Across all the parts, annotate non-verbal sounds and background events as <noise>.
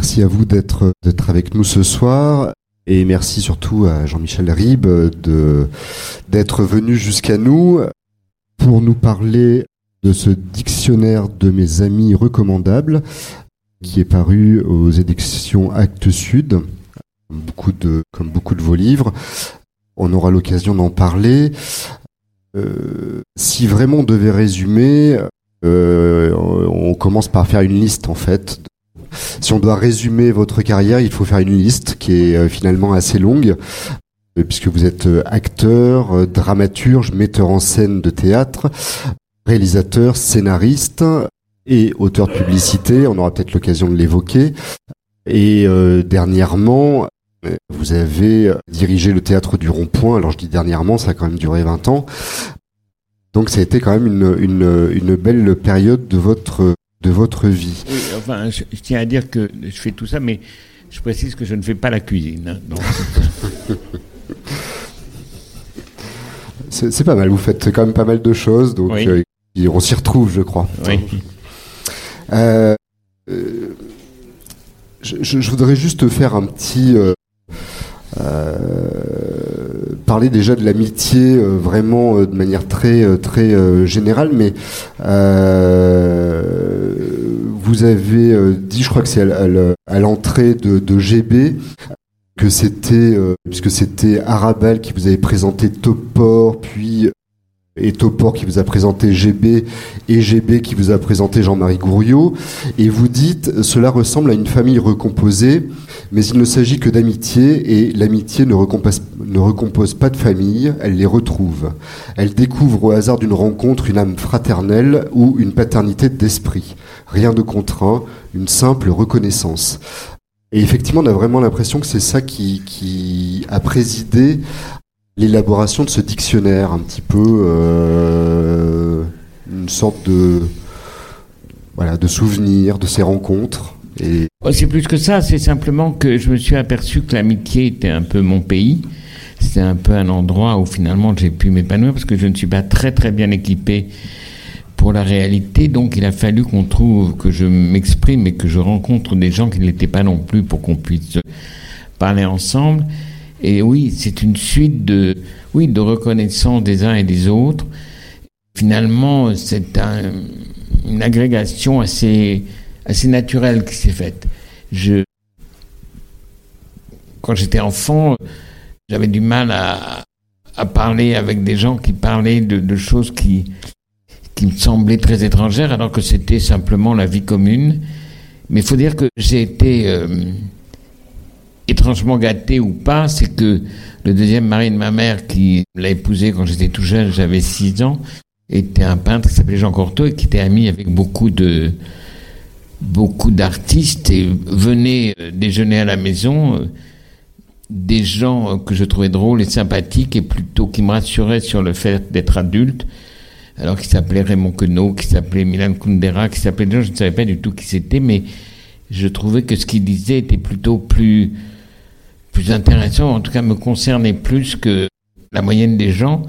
Merci à vous d'être avec nous ce soir. Et merci surtout à Jean-Michel Ribes d'être venu jusqu'à nous pour nous parler de ce dictionnaire de mes amis recommandables qui est paru aux éditions Actes Sud, beaucoup de, comme beaucoup de vos livres. On aura l'occasion d'en parler. Euh, si vraiment on devait résumer, euh, on commence par faire une liste en fait. Si on doit résumer votre carrière, il faut faire une liste qui est euh, finalement assez longue, puisque vous êtes acteur, dramaturge, metteur en scène de théâtre, réalisateur, scénariste et auteur de publicité. On aura peut-être l'occasion de l'évoquer. Et dernièrement, vous avez dirigé le théâtre du Rond-Point. Alors je dis dernièrement, ça a quand même duré 20 ans. Donc ça a été quand même une belle période de votre, de votre vie. Oui, enfin, je, tiens à dire que je fais tout ça, mais je précise que je ne fais pas la cuisine. Hein, <laughs> c'est pas mal, vous faites quand même pas mal de choses, donc euh, on s'y retrouve, je crois. Oui. Euh, euh je, je, voudrais juste faire un petit, euh, parler déjà de l'amitié euh, vraiment euh, de manière très très générale, mais vous avez dit, je crois que c'est à, l'entrée de, de, GB, que c'était puisque c'était Arabelle qui vous avait présenté Topor, puis et Topor qui vous a présenté GB et GB qui vous a présenté Jean-Marie Gouriot. Et vous dites, cela ressemble à une famille recomposée, mais il ne s'agit que d'amitié et l'amitié ne recompose, ne recompose pas de famille, elle les retrouve. Elle découvre au hasard d'une rencontre une âme fraternelle ou une paternité d'esprit. Rien de contraint, une simple reconnaissance. Et effectivement, on a vraiment l'impression que c'est ça qui, qui a présidé l'élaboration de ce dictionnaire, un petit peu euh, une sorte de voilà de souvenir de ces rencontres. C'est plus que ça, c'est simplement que je me suis aperçu que l'amitié était un peu mon pays. C'était un peu un endroit où finalement j'ai pu m'épanouir parce que je ne suis pas très très bien équipé pour la réalité. Donc il a fallu qu'on trouve, que je m'exprime et que je rencontre des gens qui ne l'étaient pas non plus pour qu'on puisse parler ensemble. Et oui, c'est une suite de, oui, de reconnaissance des uns et des autres. Finalement, c'est un, une agrégation assez, assez naturelle qui s'est faite. Je, quand j'étais enfant, j'avais du mal à, à, parler avec des gens qui parlaient de, de, choses qui, qui me semblaient très étrangères, alors que c'était simplement la vie commune. Mais il faut dire que j'ai été euh, étrangement gâté ou pas, c'est que le deuxième mari de ma mère, qui l'a épousé quand j'étais tout jeune, j'avais 6 ans, était un peintre qui s'appelait Jean Corteau et qui était ami avec beaucoup de beaucoup d'artistes et venait euh, déjeuner à la maison euh, des gens euh, que je trouvais drôles et sympathiques et plutôt qui me rassuraient sur le fait d'être adulte. Alors qu'il s'appelait Raymond Queneau, qui s'appelait Milan Kundera, qui s'appelait des gens, je ne savais pas du tout qui c'était, mais je trouvais que ce qu'il disait était plutôt plus plus intéressant, en tout cas me concernait plus que la moyenne des gens.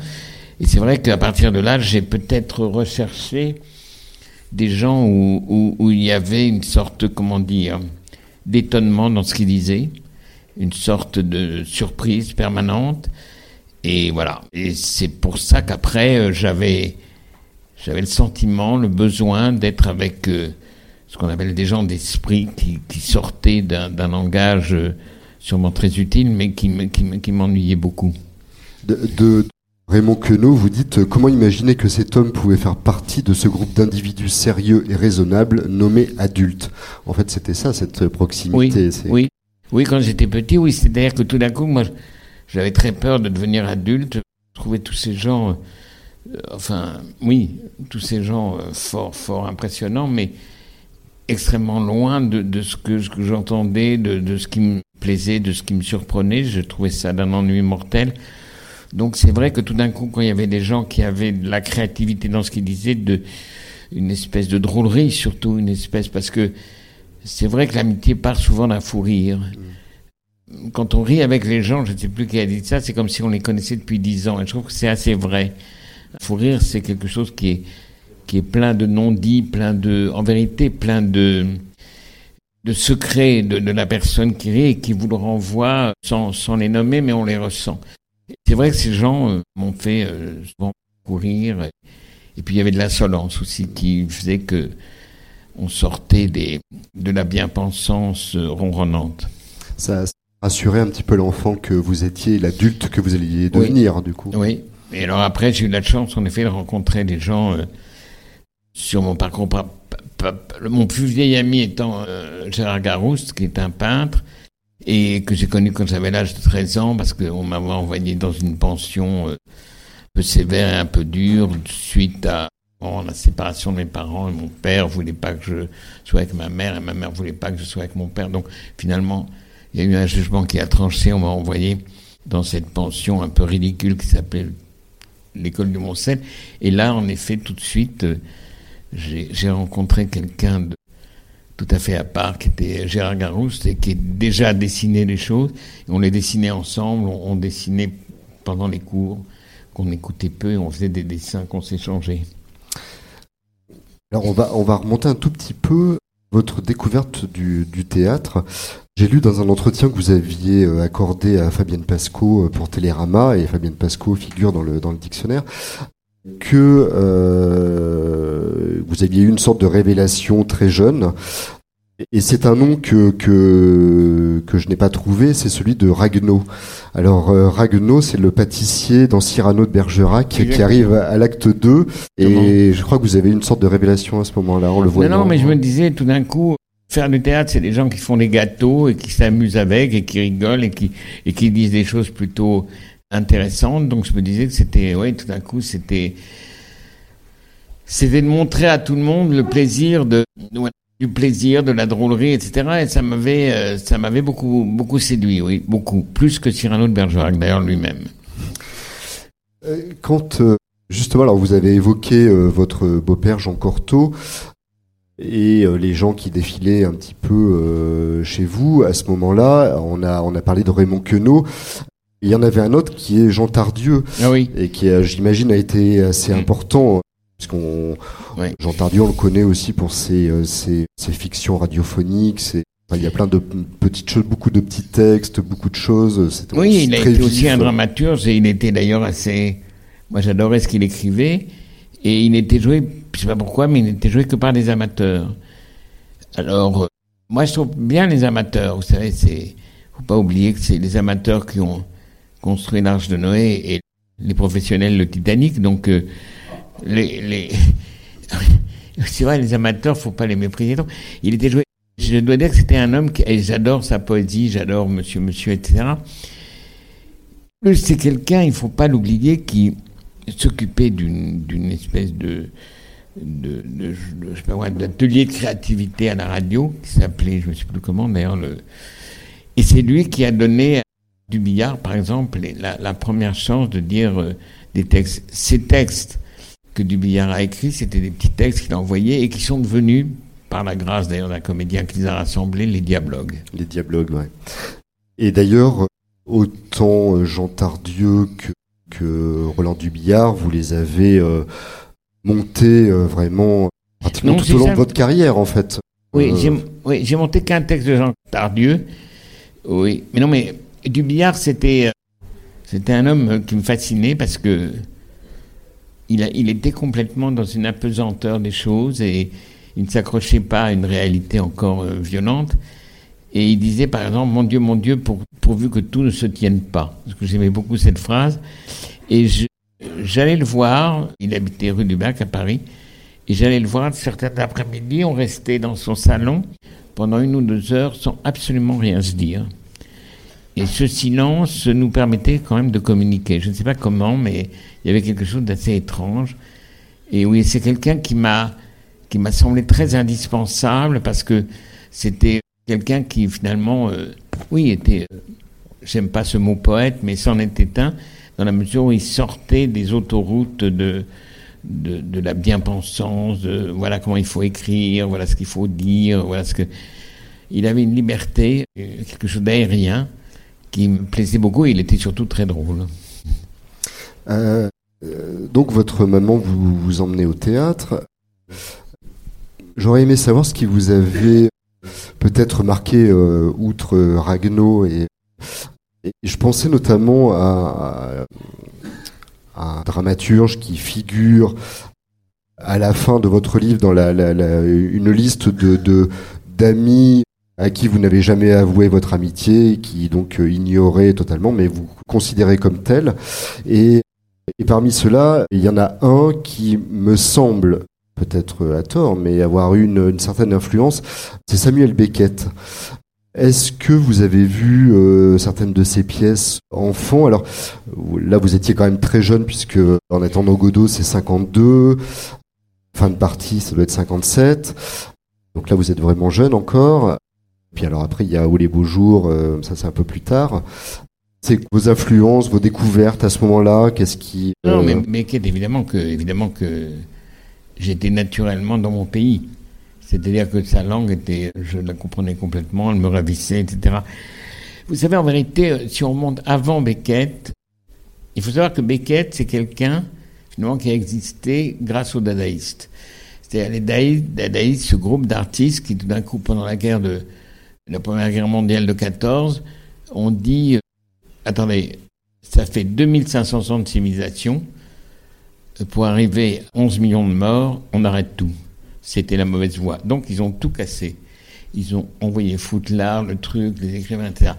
Et c'est vrai qu'à partir de là, j'ai peut-être recherché des gens où, où, il y avait une sorte, comment dire, d'étonnement dans ce qu'ils disaient, une sorte de surprise permanente. Et voilà. Et c'est pour ça qu'après, euh, j'avais, j'avais le sentiment, le besoin d'être avec euh, ce qu'on appelle des gens d'esprit qui, sortaient d'un langage euh, sûrement très utile, mais qui, qui, m'ennuyait beaucoup. De, Raymond Queneau, vous dites euh, comment imaginer que cet homme pouvait faire partie de ce groupe d'individus sérieux et raisonnables nommés adultes? En fait, c'était ça, cette proximité. Oui, oui. oui quand j'étais petit, oui. C'est-à-dire que tout d'un coup, moi, j'avais très peur de devenir adulte. Je trouvais tous ces gens, euh, enfin, oui, tous ces gens euh, fort, fort impressionnants, mais extrêmement loin de, de ce que, que j'entendais, de, de, ce qui me plaisait, de ce qui me surprenait. Je trouvais ça d'un ennui mortel. Donc c'est vrai que tout d'un coup, quand il y avait des gens qui avaient de la créativité dans ce qu'ils disaient, de, une espèce de drôlerie, surtout une espèce, parce que c'est vrai que l'amitié part souvent d'un fou rire. Quand on rit avec les gens, je ne sais plus qui a dit ça, c'est comme si on les connaissait depuis dix ans. Et je trouve que c'est assez vrai. Fou rire, c'est quelque chose qui est qui est plein de non-dits, plein de, en vérité, plein de, de secret de, de, la personne qui rit et qui vous le renvoie sans, sans les nommer, mais on les ressent. C'est vrai que ces gens euh, m'ont fait euh, souvent courir. Et, puis il y avait de l'insolence aussi qui faisait que on sortait des, de la bien-pensance euh, ronronnante. Ça rassurait un petit peu l'enfant que vous étiez, l'adulte que vous alliez devenir, du coup. Oui. Et alors après, j'ai eu la chance, en effet, de rencontrer des gens sur mon parcours mon plus vieil ami étant euh, Gérard Garouste, qui est un peintre, et que j'ai connu quand j'avais l'âge de 13 ans, parce qu'on m'avait envoyé dans une pension euh, un peu sévère et un peu dure, suite à la séparation de mes parents, et mon père voulait pas que je sois avec ma mère, et ma mère voulait pas que je sois avec mon père. Donc finalement, il y a eu un jugement qui a tranché, on m'a envoyé dans cette pension un peu ridicule qui s'appelle l'école du Mont-Seine. Et là, en effet, tout de suite, euh, j'ai rencontré quelqu'un de tout à fait à part, qui était Gérard Garouste, et qui déjà dessiné les choses. on les dessinait ensemble, on, dessinait pendant les cours, qu'on écoutait peu, et on faisait des dessins qu'on s'échangeait. Alors on va, on va remonter un tout petit peu votre découverte du, du théâtre. J'ai lu dans un entretien que vous aviez euh, accordé à Fabienne Pasco euh, pour Télérama, et Fabienne Pasco figure dans le, dans le dictionnaire, que euh, vous aviez eu une sorte de révélation très jeune. Et c'est un nom que, que, que je n'ai pas trouvé, c'est celui de Ragno. Alors euh, Ragno, c'est le pâtissier dans Cyrano de Bergerac qui arrive à l'acte 2. Et je crois que vous avez eu une sorte de révélation à ce moment-là, on le voit. Non, non, mais je me disais tout d'un coup, faire du théâtre, c'est des gens qui font des gâteaux et qui s'amusent avec et qui rigolent et qui, et qui disent des choses plutôt intéressante. Donc je me disais que c'était, oui, tout d'un coup, c'était, c'était de montrer à tout le monde le plaisir de, du plaisir, de la drôlerie, etc. Et ça m'avait, euh, ça m'avait beaucoup, beaucoup séduit, oui, beaucoup, plus que Cyrano de Bergerac d'ailleurs lui-même. Euh, quand euh, justement, alors vous avez évoqué votre beau-père Jean Cortot et les gens qui défilaient un petit peu chez vous à ce moment-là. On a on a parlé de Raymond Queneau. Il y en avait un autre qui est Jean Tardieu, ah oui. et qui, j'imagine, a été assez important, puisqu'on Jean Tardieu, on le connaît aussi pour ses, euh, ses, ses fictions radiophoniques. il y a plein de petites choses, beaucoup de petits textes, beaucoup de choses. Oui, il a été aussi un dramaturge, et il était d'ailleurs assez. Moi, j'adorais ce qu'il écrivait, et il n'était joué, je sais pas pourquoi, mais il n'était joué que par des amateurs. Alors, euh, moi, je trouve bien les amateurs. Vous savez, c'est faut pas oublier que c'est les amateurs qui ont construit l'Arche de Noé et les professionnels le Titanic. Donc, euh, les, les... <laughs> c'est vrai, les amateurs, faut pas les mépriser. il était joué. Je dois dire que c'était un homme qui, j'adore sa poésie, j'adore Monsieur, Monsieur, etc. C'est quelqu'un, il faut pas l'oublier, qui s'occupait d'une espèce de de, de, d'atelier de créativité à la radio qui s'appelait, je ne sais plus comment d'ailleurs, le... et c'est lui qui a donné du billard, par exemple, la, première chance de dire euh, des textes. Ces textes que du billard a écrits, c'était des petits textes qu'il a envoyés et qui sont devenus, par la grâce d'ailleurs d'un comédien qui les a rassemblés, les dialogues. Les dialogues, ouais. Et d'ailleurs, autant euh, Jean Tardieu que, que Roland Dubillard, vous les avez euh, montés vraiment pratiquement tout au long de votre carrière, en fait. Oui, j'ai monté qu'un texte de Jean Tardieu. Oui, mais non, mais du billard, c'était euh, c'était un homme qui me fascinait parce que il était complètement dans une apesanteur des choses et il ne s'accrochait pas à une réalité encore euh, violente. Et il disait par exemple, mon Dieu, mon Dieu, pourvu que tout ne se tienne pas. Parce que j'aimais beaucoup cette phrase. Et j'allais le voir, il habitait rue du Bac à Paris, et j'allais le voir certains après-midi, on restait dans son salon pendant une ou deux heures sans absolument rien se dire. Et ce silence nous permettait quand même de communiquer. Je ne sais pas comment, mais il y avait quelque chose d'assez étrange. Et oui, c'est quelqu'un qui m'a qui m'a semblé très indispensable parce que c'était quelqu'un qui finalement, euh, oui, était, euh, j'aime pas ce mot poète, mais c'en était un dans la mesure où il sortait des autoroutes de de, de la bien-pensance, de voilà comment il faut écrire, voilà ce qu'il faut dire, voilà ce que il avait une liberté, euh, quelque chose d'aérien qui me plaisait beaucoup et il était surtout très drôle. Euh, euh, donc votre maman vous, emmenait au théâtre. J'aurais aimé savoir ce qui vous avait peut-être marqué outre Ragno et, je pensais notamment à, un dramaturge qui figure à la fin de votre livre dans la, une liste de d'amis à qui vous n'avez jamais avoué votre amitié, qui donc euh, ignorait totalement, mais vous considérez comme tel. Et, parmi ceux-là, il y en a un qui me semble, peut-être à tort, mais avoir une, certaine influence, c'est Samuel Beckett. Est-ce que vous avez vu euh, certaines de ses pièces enfant? Alors là, vous étiez quand même très jeune puisque en attendant Godot, c'est 52. Fin de partie, ça doit être 57. Donc là, vous êtes vraiment jeune encore. Puis alors après, il y a Où les beaux jours, euh, ça c'est un peu plus tard. C'est vos influences, vos découvertes à ce moment-là, qu'est-ce qui... Non, mais, euh, mais évidemment que, évidemment que j'étais naturellement dans mon pays. C'est-à-dire que sa langue était, je la comprenais complètement, elle me ravissait, etc. Vous savez, en vérité, euh, si on remonte avant Beckett, il faut savoir que Beckett, c'est quelqu'un, finalement, qui a existé grâce aux dadaïstes. C'est-à-dire les dadaïstes, ce groupe d'artistes qui, tout d'un coup, pendant la guerre de, la Première Guerre mondiale de 14, on dit, euh, attendez, ça fait 2500 ans de civilisation, euh, pour arriver à 11 millions de morts, on arrête tout. C'était la mauvaise voie. Donc ils ont tout cassé. Ils ont envoyé foutre l'art, le truc, les écrivains, etc.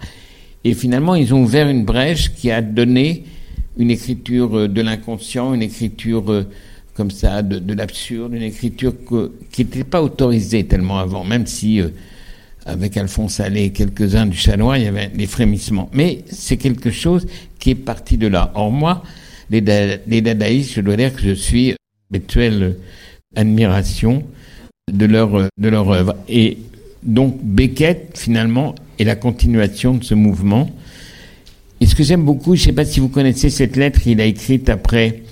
Et finalement, ils ont ouvert une brèche qui a donné une écriture euh, de l'inconscient, une écriture comme ça, de, l'absurde, une écriture qui n'était pas autorisée tellement avant, même si avec Alphonse Allais et quelques-uns du Chanois, il y avait des frémissements. Mais c'est quelque chose qui est parti de là. Or, moi, les, dadaïstes, je dois dire que je suis habituelle admiration de leur, de leur œuvre. Et donc, Beckett, finalement, est la continuation de ce mouvement. Et ce que j'aime beaucoup, je ne sais pas si vous connaissez cette lettre qu'il a écrite après,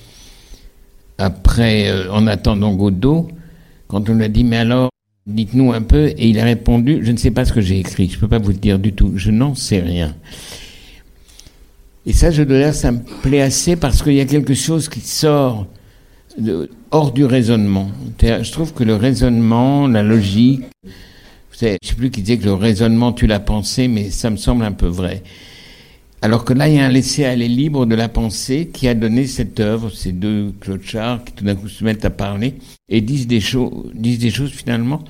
après euh, En attendant Godot, quand on lui a dit, mais alors, Dites-nous un peu. Et il a répondu, je ne sais pas ce que j'ai écrit, je ne peux pas vous le dire du tout, je n'en sais rien. Et ça, je dois dire, ça me plaît assez parce qu'il y a quelque chose qui sort hors du raisonnement. Je trouve que le raisonnement, la logique, je ne sais plus qui disait que le raisonnement tue la pensée, mais ça me semble un peu vrai. Alors que là, il y a un laisser-aller libre de la pensée qui a donné cette œuvre, ces deux clochards qui tout d'un coup se mettent à parler et disent des, choses, disent des choses finalement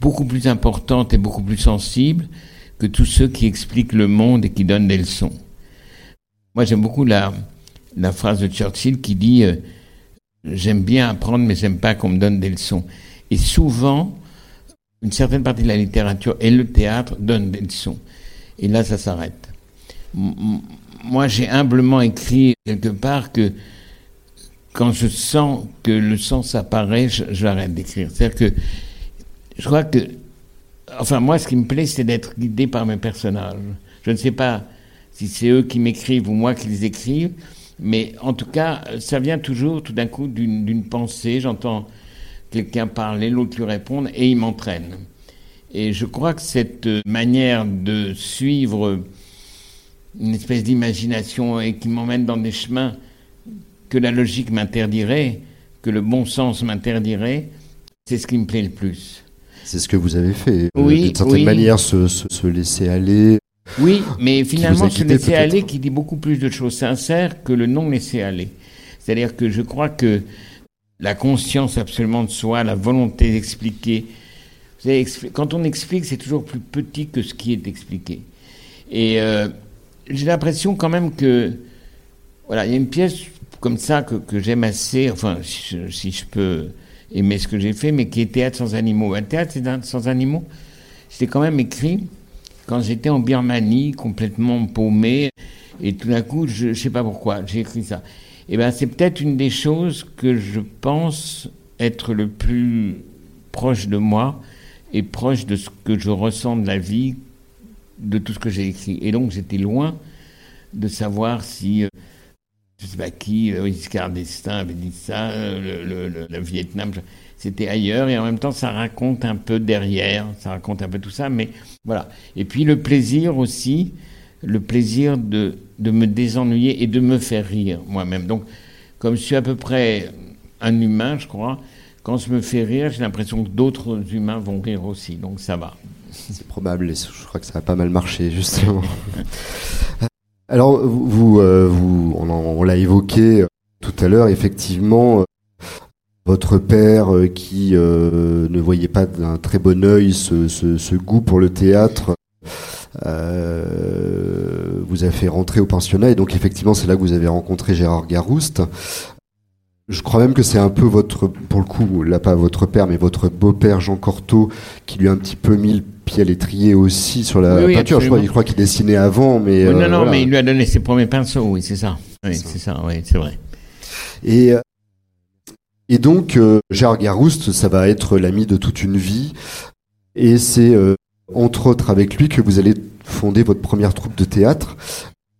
beaucoup plus importantes et beaucoup plus sensibles que tous ceux qui expliquent le monde et qui donnent des leçons. Moi, j'aime beaucoup la, phrase de Churchill qui dit euh, J'aime bien apprendre, mais j'aime pas qu'on me donne des leçons. Et souvent, une certaine partie de la littérature et le théâtre donnent des leçons. Et là, ça s'arrête moi, j'ai humblement écrit quelque part que quand je sens que le sens apparaît, j'arrête d'écrire. C'est-à-dire que je crois que, enfin, moi, ce qui me plaît, c'est d'être guidé par mes personnages. Je ne sais pas si c'est eux qui m'écrivent ou moi qui les écrivent, mais en tout cas, ça vient toujours tout d'un coup d'une pensée. J'entends quelqu'un parler, l'autre lui répondre, et il m'entraîne. Et je crois que cette manière de suivre une espèce d'imagination et qui m'emmène dans des chemins que la logique m'interdirait, que le bon sens m'interdirait, c'est ce qui me plaît le plus. C'est ce que vous avez fait. Euh, oui, D'une certaine manière, se, laisser aller. Oui, mais finalement, se laisser aller qui dit beaucoup plus de choses sincères que le non laisser aller. C'est-à-dire que je crois que la conscience absolument de soi, la volonté d'expliquer, quand on explique, c'est toujours plus petit que ce qui est expliqué. Et euh, j'ai l'impression quand même que voilà, il y a une pièce comme ça que, que j'aime assez, enfin, si je, peux aimer ce que j'ai fait, mais qui est Théâtre sans animaux. Un théâtre sans animaux, c'était quand même écrit quand j'étais en Birmanie, complètement paumé, et tout d'un coup, je ne sais pas pourquoi, j'ai écrit ça. Et eh ben, c'est peut-être une des choses que je pense être le plus proche de moi et proche de ce que je ressens de la vie de tout ce que j'ai écrit. Et donc j'étais loin de savoir si, euh, je ne sais pas qui, euh, Giscard d'Estaing avait dit ça, euh, le, Vietnam, c'était ailleurs, et en même temps ça raconte un peu derrière, ça raconte un peu tout ça, mais voilà. Et puis le plaisir aussi, le plaisir de, de me désennuyer et de me faire rire moi-même. Donc, comme je suis à peu près un humain, je crois, quand je me fais rire, j'ai l'impression que d'autres humains vont rire aussi, donc ça va. C'est probable, et je crois que ça a pas mal marché, justement. <laughs> Alors, vous, euh, vous on, l'a évoqué euh, tout à l'heure, effectivement, euh, votre père qui ne voyait pas d'un très bon œil ce, goût pour le théâtre vous a fait rentrer au pensionnat et donc effectivement c'est là que vous avez rencontré Gérard Garouste. Je crois même que c'est un peu votre, pour le coup, là pas votre père, mais votre beau-père Jean Cortot qui lui a un petit peu mis le pied à l'étrier aussi sur la peinture. Je crois, qu'il dessinait avant, mais non, non, euh, mais il lui a donné ses premiers pinceaux. Oui, c'est ça. Oui, c'est ça. Oui, c'est vrai. Et euh, et donc euh, Gérard Garouste, ça va être l'ami de toute une vie, et c'est entre autres avec lui que vous allez fonder votre première troupe de théâtre,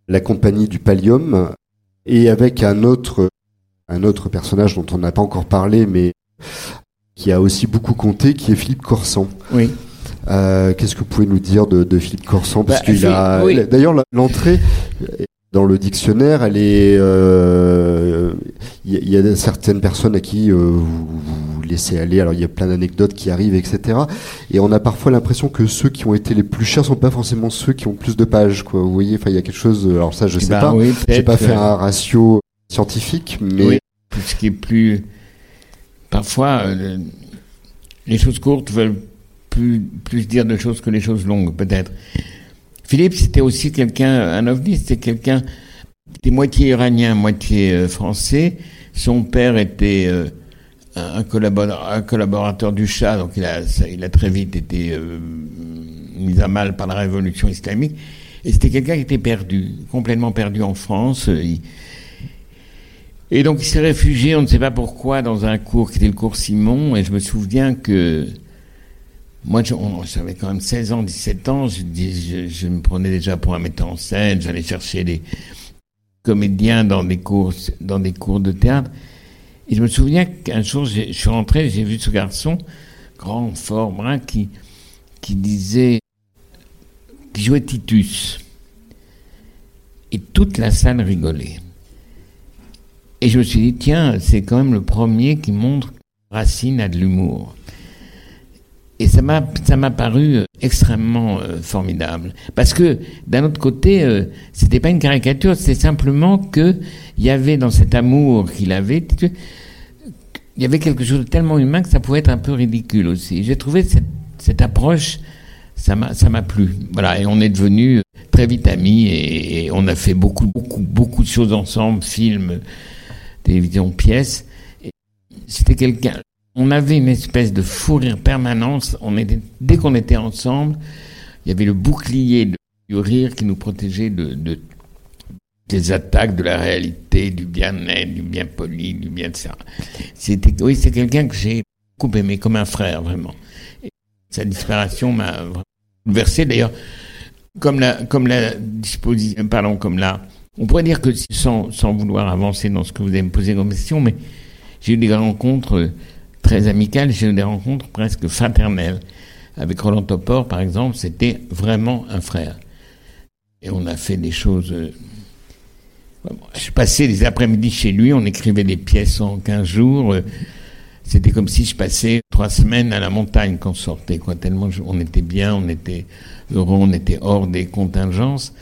la compagnie du Pallium, et avec un autre un autre personnage dont on n'a pas encore parlé, mais qui a aussi beaucoup compté, qui est Philippe Corsan. Oui. Euh, qu'est-ce que vous pouvez nous dire de, Philippe Corsan? Parce bah, qu'il a, d'ailleurs, l'entrée dans le dictionnaire, elle est, il euh, y, a certaines personnes à qui euh, vous, vous, laissez aller. Alors il y a plein d'anecdotes qui arrivent, etc. Et on a parfois l'impression que ceux qui ont été les plus chers sont pas forcément ceux qui ont plus de pages, quoi. Vous voyez, enfin il y a quelque chose. Alors ça, je eh sais ben pas. Oui, J'ai pas fait un ratio scientifique, mais oui, ce qui est plus parfois euh, les choses courtes veulent plus plus dire de choses que les choses longues, peut-être. Philippe, c'était aussi quelqu'un, un ovni, c'était quelqu'un, était moitié iranien, moitié euh, français. Son père était euh, un, collaborateur, du Shah, donc il a, il a très vite été mis à mal par la révolution islamique. Et c'était quelqu'un qui était perdu, complètement perdu en France. Et donc il s'est réfugié, on ne sait pas pourquoi, dans un cours qui était le cours Simon. Et je me souviens que moi, j'avais quand même 16 ans, 17 ans. Je, je, me prenais déjà pour un metteur en scène. J'allais chercher des comédiens dans des cours, dans des cours de théâtre. Et je me souviens qu'un jour, je suis rentré, j'ai vu ce garçon, grand, fort, brun, qui, qui disait, qui jouait Titus. Et toute la salle rigolait. Et je me suis dit, tiens, c'est quand même le premier qui montre que Racine a de l'humour. Et ça m'a, ça m'a paru euh, extrêmement euh, formidable. Parce que, d'un autre côté, euh, c'était pas une caricature, c'était simplement que il y avait dans cet amour qu'il avait, il y avait quelque chose de tellement humain que ça pouvait être un peu ridicule aussi. J'ai trouvé cette, cette approche, ça m'a, ça m'a plu. Voilà. Et on est devenus très vite amis et, et on a fait beaucoup, beaucoup, beaucoup de choses ensemble, films, télévision pièce. C'était quelqu'un. On avait une espèce de fou rire permanence. On était, dès qu'on était ensemble, il y avait le bouclier du rire qui nous protégeait de, des attaques de la réalité, du bien-être, du bien poli, du bien de ça. C'était, oui, c'est quelqu'un que j'ai beaucoup aimé, comme un frère, vraiment. sa disparition m'a versé d'ailleurs, comme la, comme la disposition, pardon, comme la, on pourrait dire que sans, sans vouloir avancer dans ce que vous avez me posé comme question, mais j'ai eu des rencontres très amicales, j'ai eu des rencontres presque fraternelles. Avec Roland Topor, par exemple, c'était vraiment un frère. Et on a fait des choses. Euh, je passais des après-midi chez lui, on écrivait des pièces en 15 jours. C'était comme si je passais trois semaines à la montagne quand on sortait, quoi. Tellement on était bien, on était heureux, on était hors des contingences.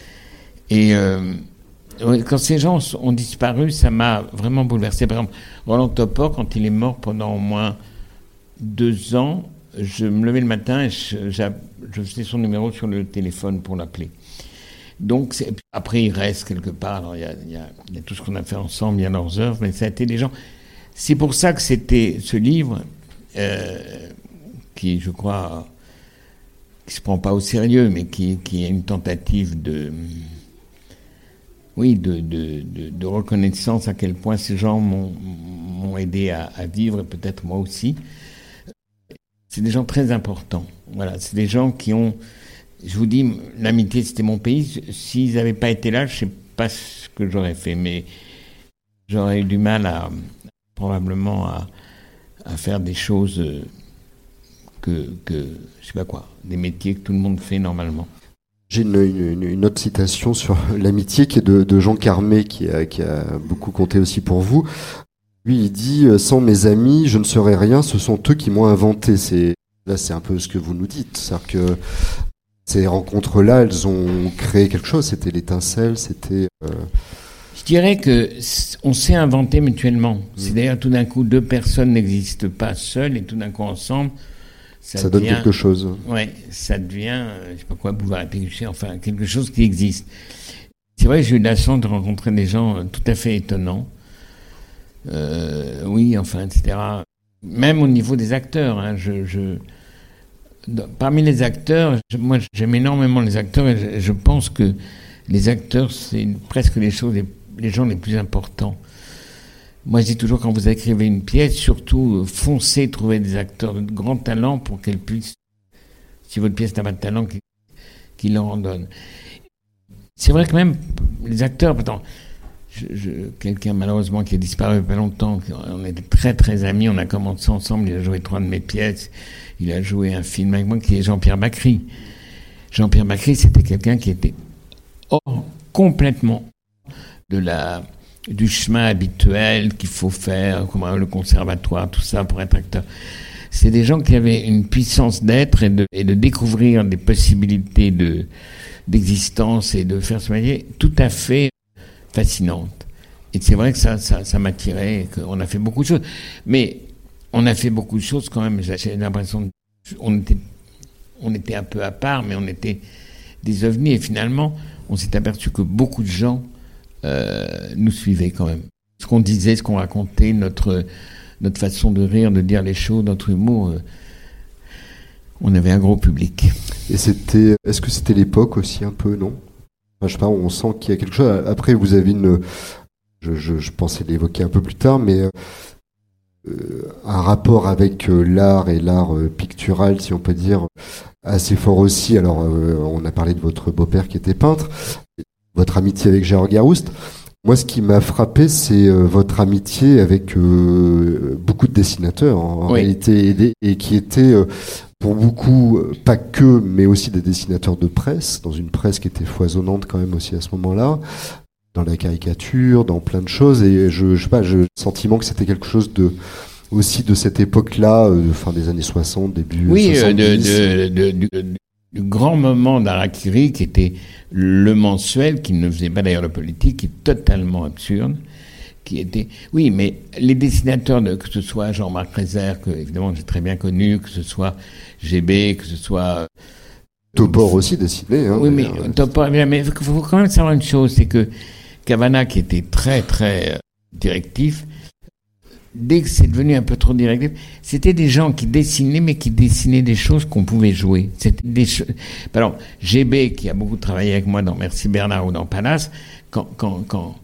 Et euh, quand ces gens ont disparu, ça m'a vraiment bouleversé. Par exemple, Roland Topor, quand il est mort pendant au moins deux ans, je me levais le matin et je, je faisais son numéro sur le téléphone pour l'appeler. Donc, après, il reste quelque part. Il y a, tout ce qu'on a fait ensemble, il y a leurs œuvres, mais ça a été des gens. C'est pour ça que c'était ce livre, euh, qui, je crois, qui se prend pas au sérieux, mais qui est une tentative de oui, de, de, de, reconnaissance à quel point ces gens m'ont aidé à, vivre, et peut-être moi aussi. C'est des gens très importants. Voilà, c'est des gens qui ont. Je vous dis, l'amitié, c'était mon pays. S'ils n'avaient pas été là, je ne sais pas ce que j'aurais fait, mais j'aurais eu du mal à probablement à, faire des choses que, que je sais pas quoi, des métiers que tout le monde fait normalement. J'ai une, autre citation sur <laughs> l'amitié qui est de, Jean Carmé, qui a, qui a, beaucoup compté aussi pour vous. Lui, il dit Sans mes amis, je ne serais rien, ce sont eux qui m'ont inventé. C'est Là, c'est un peu ce que vous nous dites. C'est-à-dire que ces rencontres-là, elles ont créé quelque chose. C'était l'étincelle, c'était. Euh, Je dirais que on s'est inventé mutuellement. Mm. C'est d'ailleurs tout d'un coup deux personnes n'existent pas seules et tout d'un coup ensemble. Ça, donne quelque chose. Ouais, ça devient, euh, je sais pas quoi, boulevard pécucher, enfin quelque chose qui existe. C'est vrai, j'ai eu la chance de rencontrer des gens euh, tout à fait étonnants. Euh, oui, enfin, etc. Même au niveau des acteurs, hein, je, je, parmi les acteurs, moi j'aime énormément les acteurs et je, pense que les acteurs, c'est presque les choses, les, gens les plus importants. Moi, je dis toujours, quand vous écrivez une pièce, surtout foncez trouver des acteurs de grand talent pour qu'elle puisse, si votre pièce n'a pas de talent, qu'ils leur en donnent. C'est vrai que même les acteurs, attends, quelqu'un malheureusement qui a disparu il n'y a pas longtemps, on était très très amis, on a commencé ensemble, il a joué trois de mes pièces, il a joué un film avec moi qui est Jean-Pierre Bacry. Jean-Pierre Bacry, c'était quelqu'un qui était hors complètement de la, du chemin habituel qu'il faut faire, comme le conservatoire, tout ça pour être acteur. C'est des gens qui avaient une puissance d'être et de, découvrir des possibilités de, d'existence et de faire ce métier tout à fait fascinante. Et c'est vrai que ça, ça, ça m'attirait, qu'on a fait beaucoup de choses. Mais on a fait beaucoup de choses quand même. J'ai l'impression qu'on était, on était un peu à part, mais on était des ovnis. Et finalement, on s'est aperçu que beaucoup de gens nous suivaient quand même. Ce qu'on disait, ce qu'on racontait, notre, notre façon de rire, de dire les choses, notre humour. Euh, on avait un gros public. Et c'était, est-ce que c'était l'époque aussi un peu, non? Je sais pas, on sent qu'il y a quelque chose. Après, vous avez une, je, je, pensais l'évoquer un peu plus tard, mais euh, un rapport avec euh, l'art et l'art euh, pictural, si on peut dire, assez fort aussi. Alors, on a parlé de votre beau-père qui était peintre, votre amitié avec Gérard Garouste. Moi, ce qui m'a frappé, c'est votre amitié avec beaucoup de dessinateurs en, réalité, et, qui étaient pour beaucoup, euh, pas que, mais aussi des dessinateurs de presse, dans une presse qui était foisonnante quand même aussi à ce moment-là, dans la caricature, dans plein de choses, et je, je sais pas, j'ai le sentiment que c'était quelque chose de aussi de cette époque-là, euh, fin des années 60, début oui, 70. Euh, de, de, du grand moment d'Arakiri, qui était le mensuel, qui ne faisait pas d'ailleurs le politique, qui est totalement absurde, qui était. Oui, mais les dessinateurs, de, que ce soit Jean-Marc Rézère, que évidemment j'ai très bien connu, que ce soit GB, que ce soit. Euh, Topor aussi dessiné. Hein, oui, mais Topor, mais il faut quand même savoir une chose, c'est que Cavana, qui était très très euh, directif, dès que c'est devenu un peu trop directif, c'était des gens qui dessinaient, mais qui dessinaient des choses qu'on pouvait jouer. C'était des choses. Alors, GB, qui a beaucoup travaillé avec moi dans Merci Bernard ou dans Palace, quand, quand, quand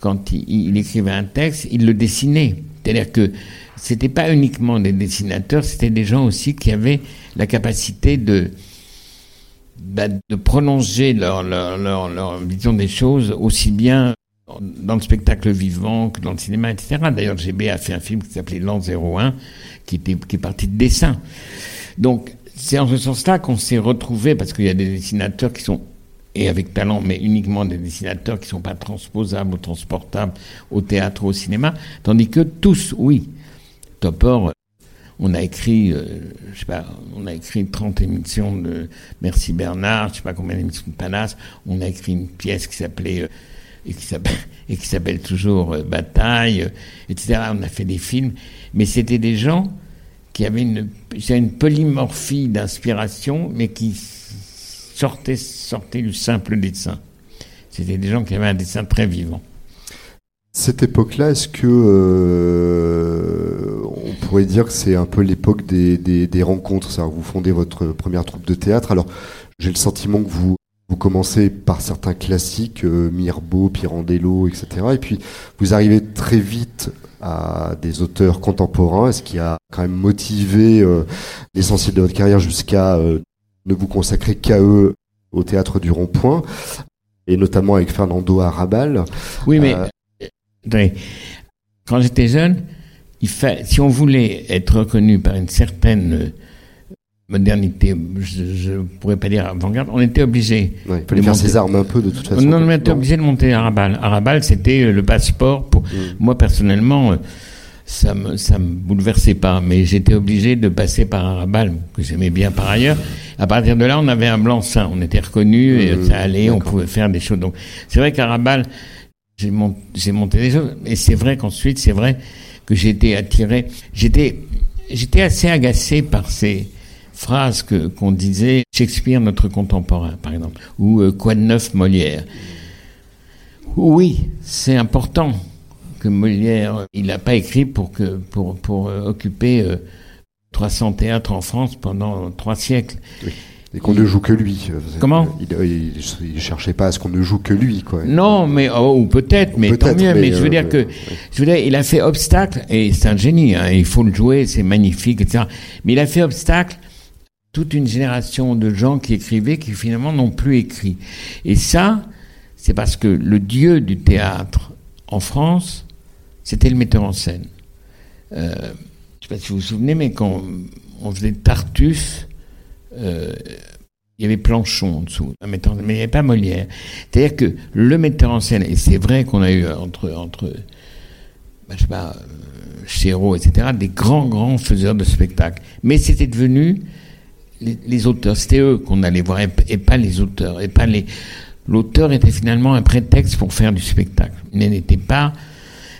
quand il, écrivait un texte, il le dessinait. C'est-à-dire que c'était pas uniquement des dessinateurs, c'était des gens aussi qui avaient la capacité de bah, de prolonger leur, leur, leur, vision des choses aussi bien dans le spectacle vivant que dans le cinéma, etc. D'ailleurs, GB a fait un film qui s'appelait L'an 01, qui, était, qui est parti de dessin. Donc, c'est en ce sens-là qu'on s'est retrouvé parce qu'il y a des dessinateurs qui sont et avec talent, mais uniquement des dessinateurs qui ne sont pas transposables ou transportables au théâtre ou au cinéma, tandis que tous, oui. Topor, on a écrit, euh, je sais pas, on a écrit 30 émissions de Merci Bernard, je sais pas combien d'émissions de Palace, on a écrit une pièce qui s'appelait euh, <laughs> et qui s'appelle toujours euh, Bataille, etc. On a fait des films, mais c'était des gens qui avaient une, polymorphie d'inspiration, mais qui sortait, sortait du simple dessin. C'était des gens qui avaient un dessin très vivant. Cette époque-là, est-ce que euh, on pourrait dire que c'est un peu l'époque des, des, rencontres ça, Vous fondez votre première troupe de théâtre. Alors, j'ai le sentiment que vous vous commencez par certains classiques, euh, Mirbeau, Pirandello, etc. Et puis vous arrivez très vite à des auteurs contemporains, ce qui a quand même motivé euh, l'essentiel de votre carrière jusqu'à ne vous consacrez qu'à eux au théâtre du Rond-Point, et notamment avec Fernando Arrabal. Oui, mais euh, quand j'étais jeune, il si on voulait être reconnu par une certaine euh, modernité, je ne pourrais pas dire avant-garde, on était obligé. il fallait faire ses armes un peu de toute façon. Non, on était obligé de monter à Arrabal. Arrabal, c'était euh, le passeport pour mm. moi personnellement. ça me, ça me bouleversait pas. Mais j'étais obligé de passer par un rabal que j'aimais bien par ailleurs. À partir de là, on avait un blanc-seing. On était reconnu et Mmh, ça allait, on pouvait faire des choses. Donc, c'est vrai qu'à j'ai mon- j'ai monté des choses. Et c'est vrai qu'ensuite, c'est vrai que j'étais attiré. J'étais, j'étais assez agacé par ces phrases que, qu'on disait Shakespeare, notre contemporain, par exemple, ou euh, Quoi de neuf, Molière. Oui, c'est important que Molière, il n'a pas écrit pour, que, pour, pour euh, occuper euh, 300 théâtres en France pendant trois siècles. Et qu'on ne joue que lui. Comment? Il, il, il cherchait pas à ce qu'on ne joue que lui, quoi. Non, mais oh, ou peut-être, mais tant mieux. Mais, mais, je veux euh, dire que, ouais. je veux dire, il a fait obstacle et c'est un génie. Hein, il faut le jouer, c'est magnifique, etc. Mais il a fait obstacle toute une génération de gens qui écrivaient qui finalement n'ont plus écrit. Et ça, c'est parce que le dieu du théâtre en France, c'était le metteur en scène. Euh, je ne sais pas si vous vous souvenez, mais quand on faisait Tartuffe, euh, il y avait Planchon en dessous, mais il n'y avait pas Molière. C'est-à-dire que le metteur en scène, et c'est vrai qu'on a eu entre, entre bah, je sais pas, euh, Chéreau, etc., des grands, grands faiseurs de spectacles. Mais c'était devenu les, auteurs, c'était eux qu'on allait voir, et, pas les auteurs, et pas les. L'auteur était finalement un prétexte pour faire du spectacle. Il n'était pas.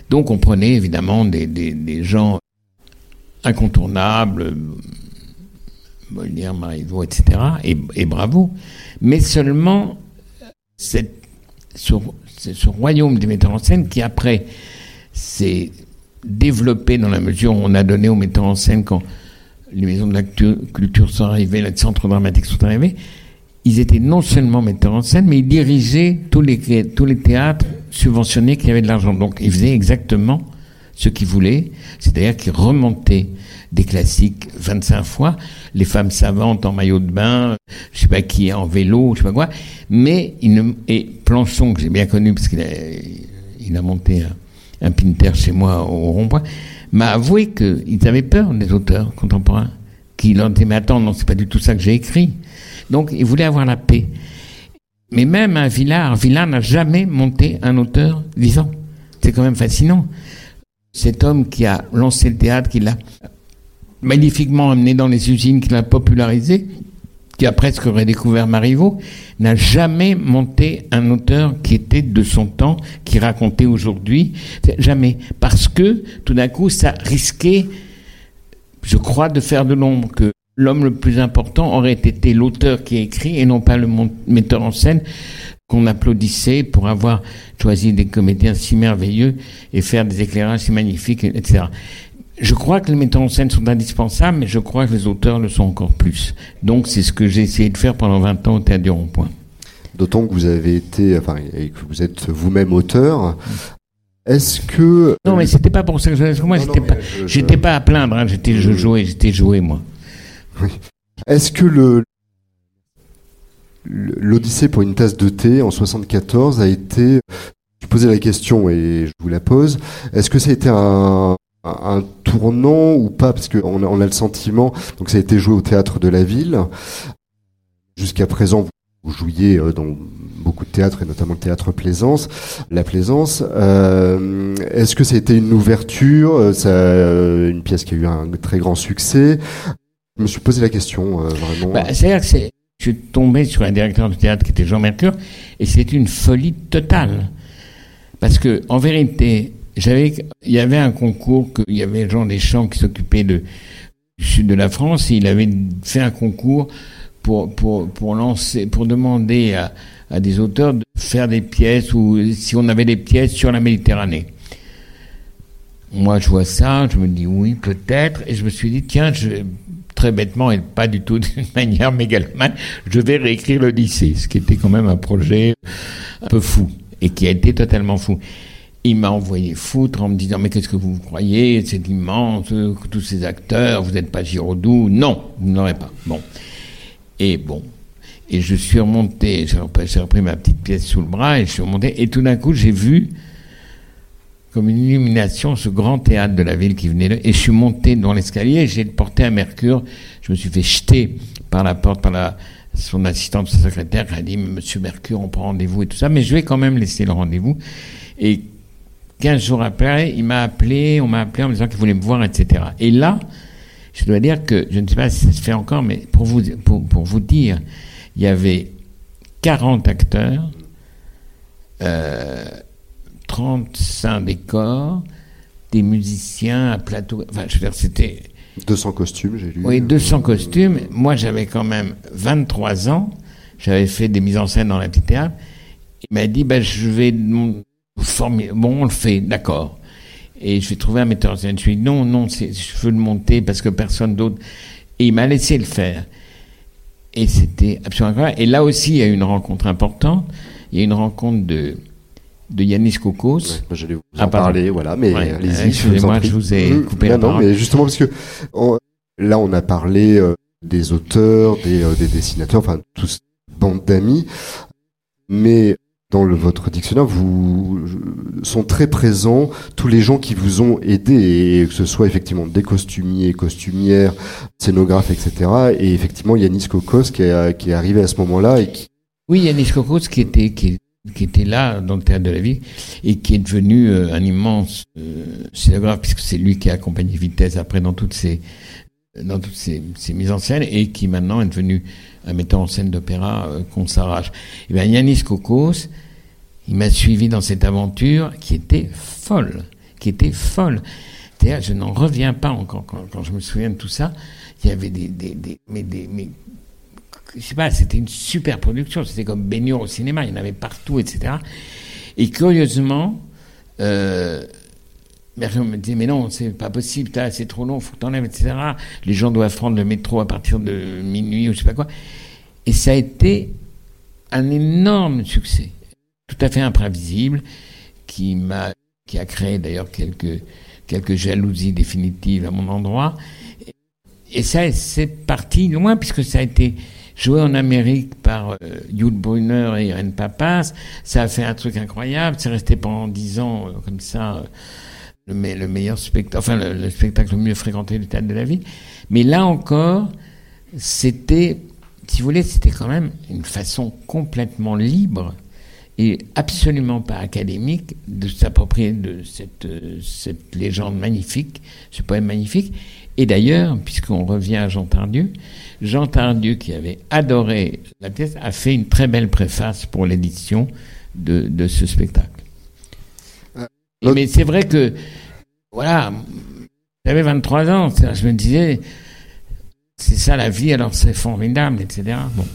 Donc on prenait évidemment des, des, gens incontournables, Molière, Marivaux, etc. Et, et bravo. Mais seulement ce, ce royaume des metteurs en scène qui après s'est développé dans la mesure où on a donné aux metteurs en scène quand les maisons de la culture sont arrivées, les centres dramatiques sont arrivés, ils étaient non seulement metteurs en scène, mais ils dirigeaient tous les, tous les théâtres subventionnés qui avaient de l'argent. Donc ils faisaient exactement ce qu'ils voulaient, c'est-à-dire qu'ils remontaient des classiques 25 fois, les femmes savantes en maillot de bain, je sais pas qui en vélo, je sais pas quoi, mais il ne, et Planchon que j'ai bien connu parce qu'il a, il a monté un, un Pinter chez moi au rond-point, m'a avoué qu'ils avaient peur des auteurs contemporains, qui leur disaient mais attends non c'est pas du tout ça que j'ai écrit, donc ils voulaient avoir la paix. Mais même un Villard, Villard n'a jamais monté un auteur vivant. C'est quand même fascinant. Cet homme qui a lancé le théâtre, qui l'a magnifiquement amené dans les usines, qui l'a popularisé, qui a presque redécouvert Marivaux, n'a jamais monté un auteur qui était de son temps, qui racontait aujourd'hui. Jamais. Parce que, tout d'un coup, ça risquait, je crois, de faire de l'ombre que l'homme le plus important aurait été l'auteur qui a écrit et non pas le metteur en scène qu'on applaudissait pour avoir choisi des comédiens si merveilleux et faire des éclairages si magnifiques, etc. Je crois que les metteurs en scène sont indispensables, mais je crois que les auteurs le sont encore plus. Donc c'est ce que j'ai essayé de faire pendant 20 ans au Théâtre du Rond-Point. D'autant que vous avez été, enfin, et que vous êtes vous-même auteur. Est-ce que non, mais c'était pas pour ça que je, moi, j'étais pas, je, j'étais je... pas à plaindre. Hein, j'étais, je jouais, j'étais joué moi. Oui. Est-ce que le l'Odyssée pour une tasse de thé en 74 a été, je posais la question et je vous la pose, est-ce que ça a été un, un tournant ou pas Parce qu'on a, le sentiment, donc ça a été joué au théâtre de la ville. Jusqu'à présent, vous jouiez dans beaucoup de théâtres et notamment le théâtre Plaisance, la Plaisance. Euh, est-ce que ça a été une ouverture, ça, une pièce qui a eu un très grand succès? Je me suis posé la question euh, vraiment. Bah, C'est-à-dire que je suis tombé sur un directeur de théâtre qui était Jean Mercure, et c'est une folie totale. Parce que, en vérité, j'avais, il y avait un concours, que, il y avait Jean Deschamps qui s'occupait de, du sud de la France, et il avait fait un concours pour, pour, pour lancer, pour demander à, à des auteurs de faire des pièces, ou si on avait des pièces sur la Méditerranée. Moi, je vois ça, je me dis oui, peut-être, et je me suis dit, tiens, je, très bêtement et pas du tout <laughs> d'une manière mégalomane, je vais réécrire l'Odyssée, ce qui était quand même un projet un peu fou et qui a été totalement fou. Il m'a envoyé foutre en me disant mais qu'est-ce que vous croyez, c'est immense, tous ces acteurs, vous n'êtes pas Giraudoux, non, vous n'aurez pas. Bon. Et bon. Et je suis remonté, j'ai repris ma petite pièce sous le bras et je suis remonté et tout d'un coup j'ai vu comme une illumination ce grand théâtre de la ville qui venait là. Et je suis monté dans l'escalier, j'ai porté un mercure, je me suis fait jeter par la porte, par la, son assistante, sa secrétaire, qui a dit, Monsieur Mercure, on prend rendez-vous et tout ça, mais je vais quand même laisser le rendez-vous. Et 15 jours après, il m'a appelé, on m'a appelé en me disant qu'il voulait me voir, etc. Et là, je dois dire que, je ne sais pas si ça se fait encore, mais pour vous, pour, pour vous dire, il y avait 40 acteurs, euh, 35 décors, des musiciens à plateau. Enfin, je veux dire, c'était. 200 costumes, j'ai lu. Oui, 200 costumes. Moi, j'avais quand même 23 ans. J'avais fait des mises en scène dans la petite théâtre. Il m'a dit, ben, je vais Bon, on le fait, d'accord. Et je vais trouver un metteur en scène. Je lui ai dit, non, non, je veux le monter parce que personne d'autre. Et il m'a laissé le faire. Et c'était absolument incroyable. Et là aussi, il y a eu une rencontre importante. Il y a une rencontre de de Yanis Kokos. Ouais, J'allais vous en parler, voilà, mais allez-y. Excusez-moi, je, vous ai coupé non, non, mais justement parce que là, on a parlé euh, des auteurs, des, euh, des dessinateurs, enfin, tous bande d'amis, mais dans votre dictionnaire, vous sont très présents tous les gens qui vous ont aidé, et que ce soit effectivement des costumiers, costumières, scénographes, etc. Et effectivement, Yanis Kokos qui est, qui est arrivé à ce moment-là et qui oui, Yanis Kokos qui était qui qui était là dans le théâtre de la vie et qui est devenu euh, un immense euh, scénographe puisque c'est lui qui a accompagné Vitesse après dans toutes ses dans toutes ces, mises en scène et qui maintenant est devenu un metteur en scène d'opéra euh, qu'on s'arrache. Et bien Yanis Kokos, il m'a suivi dans cette aventure qui était folle, qui était folle. C'est-à-dire, je n'en reviens pas encore quand, quand, je me souviens de tout ça. Il y avait des, des, des, mais des, mais je sais pas, c'était une super production. C'était comme Baignot au cinéma, il y en avait partout, etc. Et curieusement, euh, me disait, mais non, c'est pas possible, c'est trop long, faut que t'enlèves, etc. Les gens doivent prendre le métro à partir de minuit ou je sais pas quoi. Et ça a été un énorme succès, tout à fait imprévisible, qui m'a, qui a créé d'ailleurs quelques, quelques jalousies définitives à mon endroit. Et ça, c'est parti loin, puisque ça a été joué en Amérique par euh, Yul Brunner et Irene Papas. Ça a fait un truc incroyable. C'est resté pendant dix ans euh, comme ça. Euh, le, le, meilleur spectacle, enfin le, spectacle le mieux fréquenté du théâtre de la ville. Mais là encore, c'était, si vous voulez, c'était quand même une façon complètement libre et absolument pas académique de s'approprier de cette, euh, cette légende magnifique, ce poème magnifique. Et d'ailleurs, puisqu'on revient à Jean Tardieu, Jean Tardieu, qui avait adoré la pièce, a fait une très belle préface pour l'édition de, de, ce spectacle. Euh, mais c'est vrai que, voilà, j'avais 23 ans, je me disais, c'est ça la vie, alors c'est formidable, etc. Bon.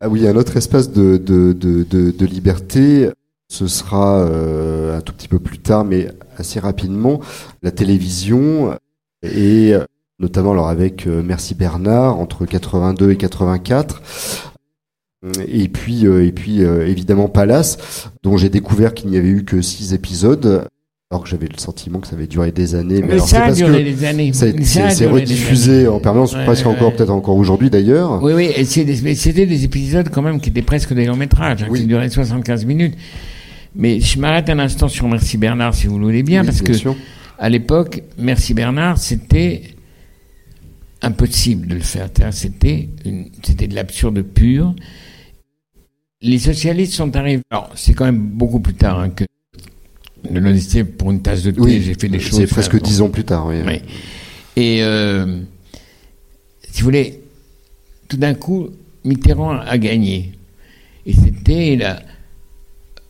Ah oui, un autre espace de, de, de, de liberté, ce sera euh, un tout petit peu plus tard, mais assez rapidement, la télévision et notamment alors avec euh, Merci Bernard entre 82 et 84. Et puis, euh, et puis euh, évidemment Palace, dont j'ai découvert qu'il n'y avait eu que six épisodes, alors que j'avais le sentiment que ça avait duré des années. Mais, ça a duré des années. C'est rediffusé en permanence, presque encore, peut-être encore aujourd'hui d'ailleurs. Oui, oui, et c'était des épisodes quand même qui étaient presque des longs métrages, hein, qui duraient 75 minutes. Mais je m'arrête un instant sur Merci Bernard, si vous le voulez bien, parce que à l'époque, Merci Bernard, c'était impossible de le faire. C'était c'était de l'absurde pur. Les socialistes sont arrivés. Alors, c'est quand même beaucoup plus tard hein, que le logiciel pour une tasse de thé. j'ai fait des choses. C'est presque dix ans plus tard, oui. Et euh, si vous voulez, tout d'un coup, Mitterrand a gagné. Et c'était la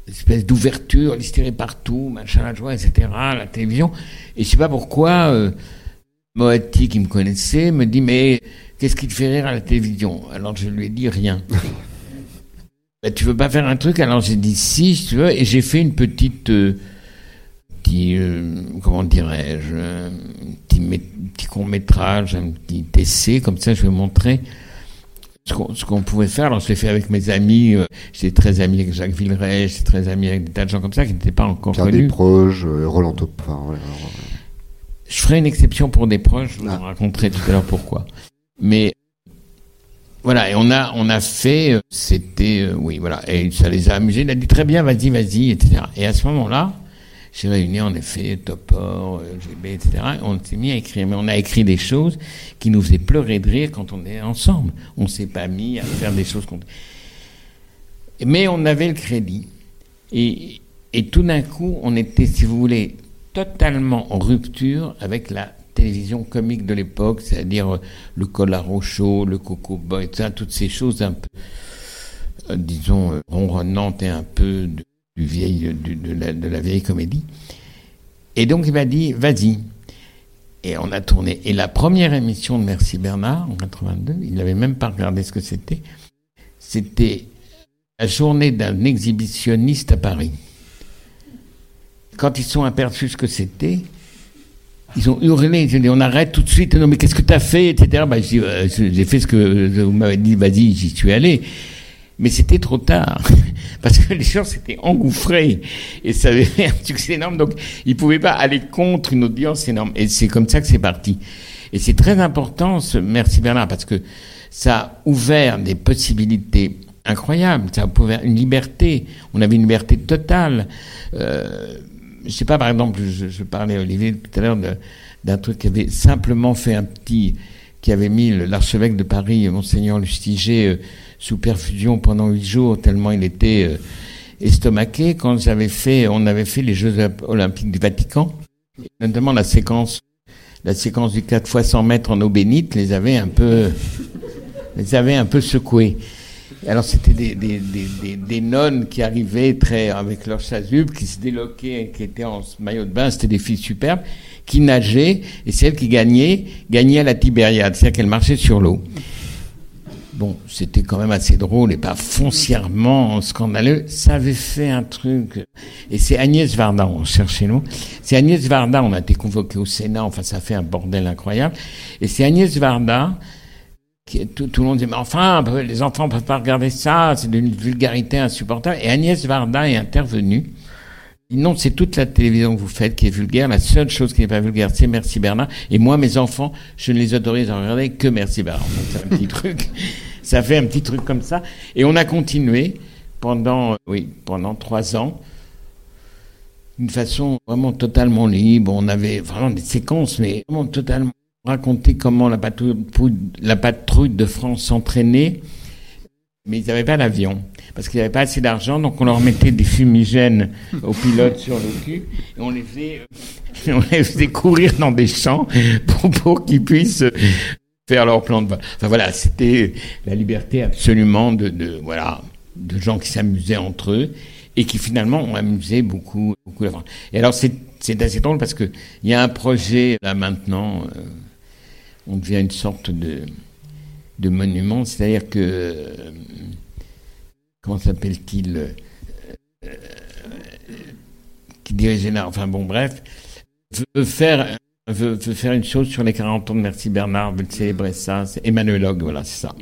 espèce d'ouverture, l'hystérie partout, machin, la joie, etc., la télévision. Et je sais pas pourquoi. Euh, Moati, qui me connaissait, me dit Mais qu'est-ce qui te fait rire à la télévision? Alors je lui ai dit Rien. <laughs> ben, tu veux pas faire un truc Alors j'ai dit Si, si tu veux, et j'ai fait une petite. Euh, petit, euh, comment dirais-je Un petit, petit court-métrage, un petit essai, comme ça je vais montrer ce qu'on pouvait faire. Alors, je l'ai fait avec mes amis. Euh, j'étais très ami avec Jacques Villeray, j'étais très ami avec des tas de gens comme ça qui n'étaient pas encore Pierre connus. proches, Roland Topin. Je ferai une exception pour des proches, je vous ah. raconterai tout à l'heure pourquoi. Mais voilà, et on a, on a fait, euh, c'était, euh, oui, voilà, et ça les a amusés. Il a dit très bien, vas-y, vas-y, etc. Et à ce moment-là, j'ai réuni en effet Topor, GB, etc. On s'est mis à écrire, mais on a écrit des choses qui nous faisaient pleurer de rire quand on est ensemble. On s'est pas mis à faire des choses contre. Mais on avait le crédit. Et Et tout d'un coup, on était, si vous voulez, totalement en rupture avec la télévision comique de l'époque, c'est-à-dire euh, le Colaro Show, le Coco Boy, ça, toutes ces choses un peu, euh, disons, euh, ronronnantes et un peu de, du vieil, de, la, de, la, vieille comédie. Et donc il m'a dit, vas-y. Et on a tourné. Et la première émission de Merci Bernard, en 82, il n'avait même pas regardé ce que c'était. C'était la journée d'un exhibitionniste à Paris. Quand ils sont aperçus ce que c'était, ils ont hurlé, ils ont dit on arrête tout de suite, non mais qu'est-ce que tu as fait, etc. Bah, euh, j'ai fait ce que vous m'avez dit, vas-y, j'y suis allé. Mais c'était trop tard, <laughs> parce que les gens s'étaient engouffrés, et ça avait fait <laughs> un succès énorme, donc ils pouvaient pas aller contre une audience énorme. Et c'est comme ça que c'est parti. Et c'est très important, ce merci Bernard, parce que ça a ouvert des possibilités incroyables, ça a ouvert une liberté, on avait une liberté totale. Euh, je sais pas, par exemple, je, je parlais à Olivier tout à l'heure d'un truc qui avait simplement fait un petit, qui avait mis l'archevêque de Paris, Monseigneur Lustiger, euh, sous perfusion pendant huit jours, tellement il était euh, estomaqué. Quand j'avais fait, on avait fait les Jeux Olympiques du Vatican, notamment la séquence, la séquence du 4 fois 100 mètres en eau bénite, les avait un peu, les avait un peu secoués. Alors c'était des, des, des, des, nonnes qui arrivaient très avec leur chasuble, qui se déloquaient, qui étaient en maillot de bain, c'était des filles superbes, qui nageaient, et celles qui gagnaient, gagnaient à la Tibériade, c'est-à-dire qu'elles marchaient sur l'eau. Bon, c'était quand même assez drôle et pas foncièrement scandaleux. Ça avait fait un truc. Et c'est Agnès Varda, on cherchait nous. C'est Agnès Varda, on a été convoqué au Sénat, enfin ça fait un bordel incroyable. Et c'est Agnès Varda tout, tout, le monde dit, mais enfin, les enfants ne peuvent pas regarder ça, c'est d'une vulgarité insupportable. Et Agnès Varda est intervenue. Non, c'est toute la télévision que vous faites qui est vulgaire. La seule chose qui n'est pas vulgaire, c'est Merci Bernard. Et moi, mes enfants, je ne les autorise à regarder que Merci Bernard. c'est un petit <laughs> truc. Ça fait un petit truc comme ça. Et on a continué pendant, oui, pendant trois ans d'une façon vraiment totalement libre. On avait vraiment des séquences, mais vraiment totalement raconter comment la patrouille, la patrouille de France s'entraînait, mais ils n'avaient pas l'avion, parce qu'ils n'avaient pas assez d'argent, donc on leur mettait des fumigènes aux pilotes sur le cul, et on les faisait, <laughs> faisait courir dans des champs pour, qu'ils puissent faire leur plan de vol. Enfin voilà, c'était la liberté absolument de, voilà, de gens qui s'amusaient entre eux, et qui finalement ont amusé beaucoup, beaucoup la France. Et alors c'est, c'est assez drôle parce que il y a un projet là maintenant, euh, on devient une sorte de, de monument, c'est-à-dire que, euh, comment s'appelle-t-il, euh, euh, qui dirigeait là, enfin bon, bref, veut faire, veut, faire une chose sur les 40 ans de Merci Bernard, veut célébrer ça, c'est Emmanuel Hogg, voilà, c'est ça.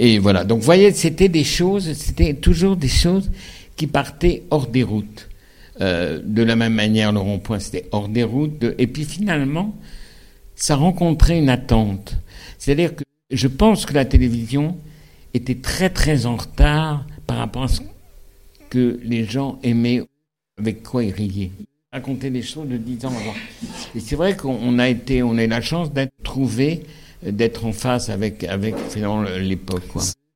Et voilà, donc vous voyez, c'était des choses, c'était toujours des choses qui partaient hors des routes. de la même manière, le rond-point, c'était hors des routes. et puis finalement, ça rencontrait une attente. C'est-à-dire que je pense que la télévision était très très en retard par rapport à ce que les gens aimaient, avec quoi ils riaient. Raconter des choses de dix ans avant. Et c'est vrai qu'on a été, on a eu la chance d'être trouvé, d'être en face avec, avec finalement l'époque.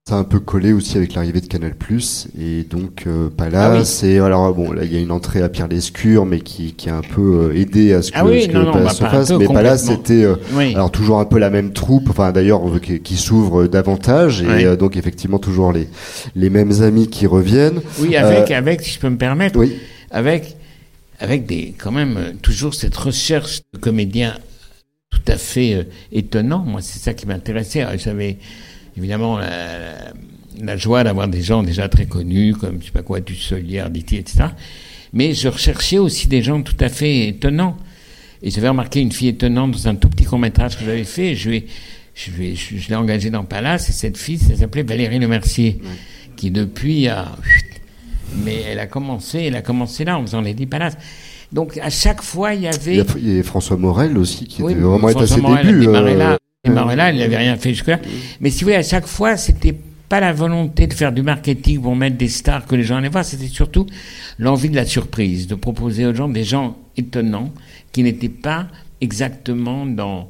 Ça a un peu collé aussi avec l'arrivée de Canal et donc euh, Palace ah et alors bon là il y a une entrée à Pierre Lescure mais qui, qui a un peu euh, aidé à ce que, ah oui, ce non, Palace bah, se fasse. mais Palace c'était euh, alors toujours un peu la même troupe enfin d'ailleurs qui, qui s'ouvre davantage et euh, donc effectivement toujours les les mêmes amis qui reviennent. Oui avec avec si je peux me permettre avec avec des quand même toujours cette recherche de comédiens tout à fait étonnant moi c'est ça qui m'intéressait. J'avais évidemment la, la joie d'avoir des gens déjà très connus, comme je sais pas quoi, du Solière, Diti, etc. Mais je recherchais aussi des gens tout à fait étonnants. Et j'avais remarqué une fille étonnante dans un tout petit court-métrage que j'avais fait. Je, vais, je, vais, je, l'ai engagée dans Palace, et cette fille, elle s'appelait Valérie Lemercier, qui depuis a... Mais elle a commencé, elle a commencé là, en faisant les dix Palaces. Donc à chaque fois, il y avait... Il y a, François Morel aussi, qui était vraiment à ses débuts. Et Marella, il n'avait rien fait jusque-là. Mais si vous voulez, à chaque fois, c'était pas la volonté de faire du marketing pour mettre des stars que les gens allaient voir, c'était surtout l'envie de la surprise, de proposer aux gens des gens étonnants qui n'étaient pas exactement dans,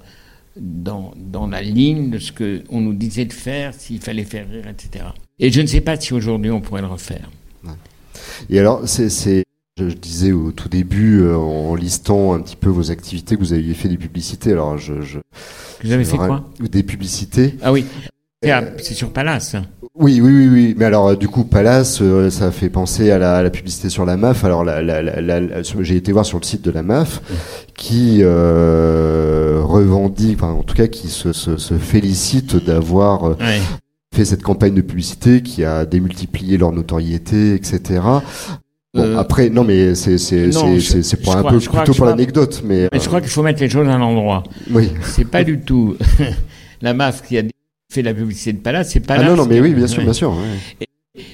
dans, dans la ligne de ce qu'on nous disait de faire, s'il fallait faire rire, etc. Et je ne sais pas si aujourd'hui on pourrait le refaire. Et alors, c'est Je, disais au tout début, en listant un petit peu vos activités, que vous aviez fait des publicités. Alors, je. je J'avais fait quoi Des publicités. Ah oui. C'est sur Palace. Oui, oui, oui, oui. Mais alors, du coup, Palace, euh, ça fait penser à la, publicité sur la MAF. Alors, la, la, j'ai été voir sur le site de la MAF, qui euh, revendique, enfin, en tout cas, qui se, se, félicite d'avoir euh, fait cette campagne de publicité, qui a démultiplié leur notoriété, etc. Bon, après, non, mais c'est c'est c'est pour un peu plutôt pour l'anecdote, mais. Mais je crois qu'il faut mettre les choses à l'endroit. Oui. C'est pas du tout <laughs> la MAF qui a fait la publicité de Palace, c'est Palace. Ah non, non, mais oui, bien sûr, bien sûr.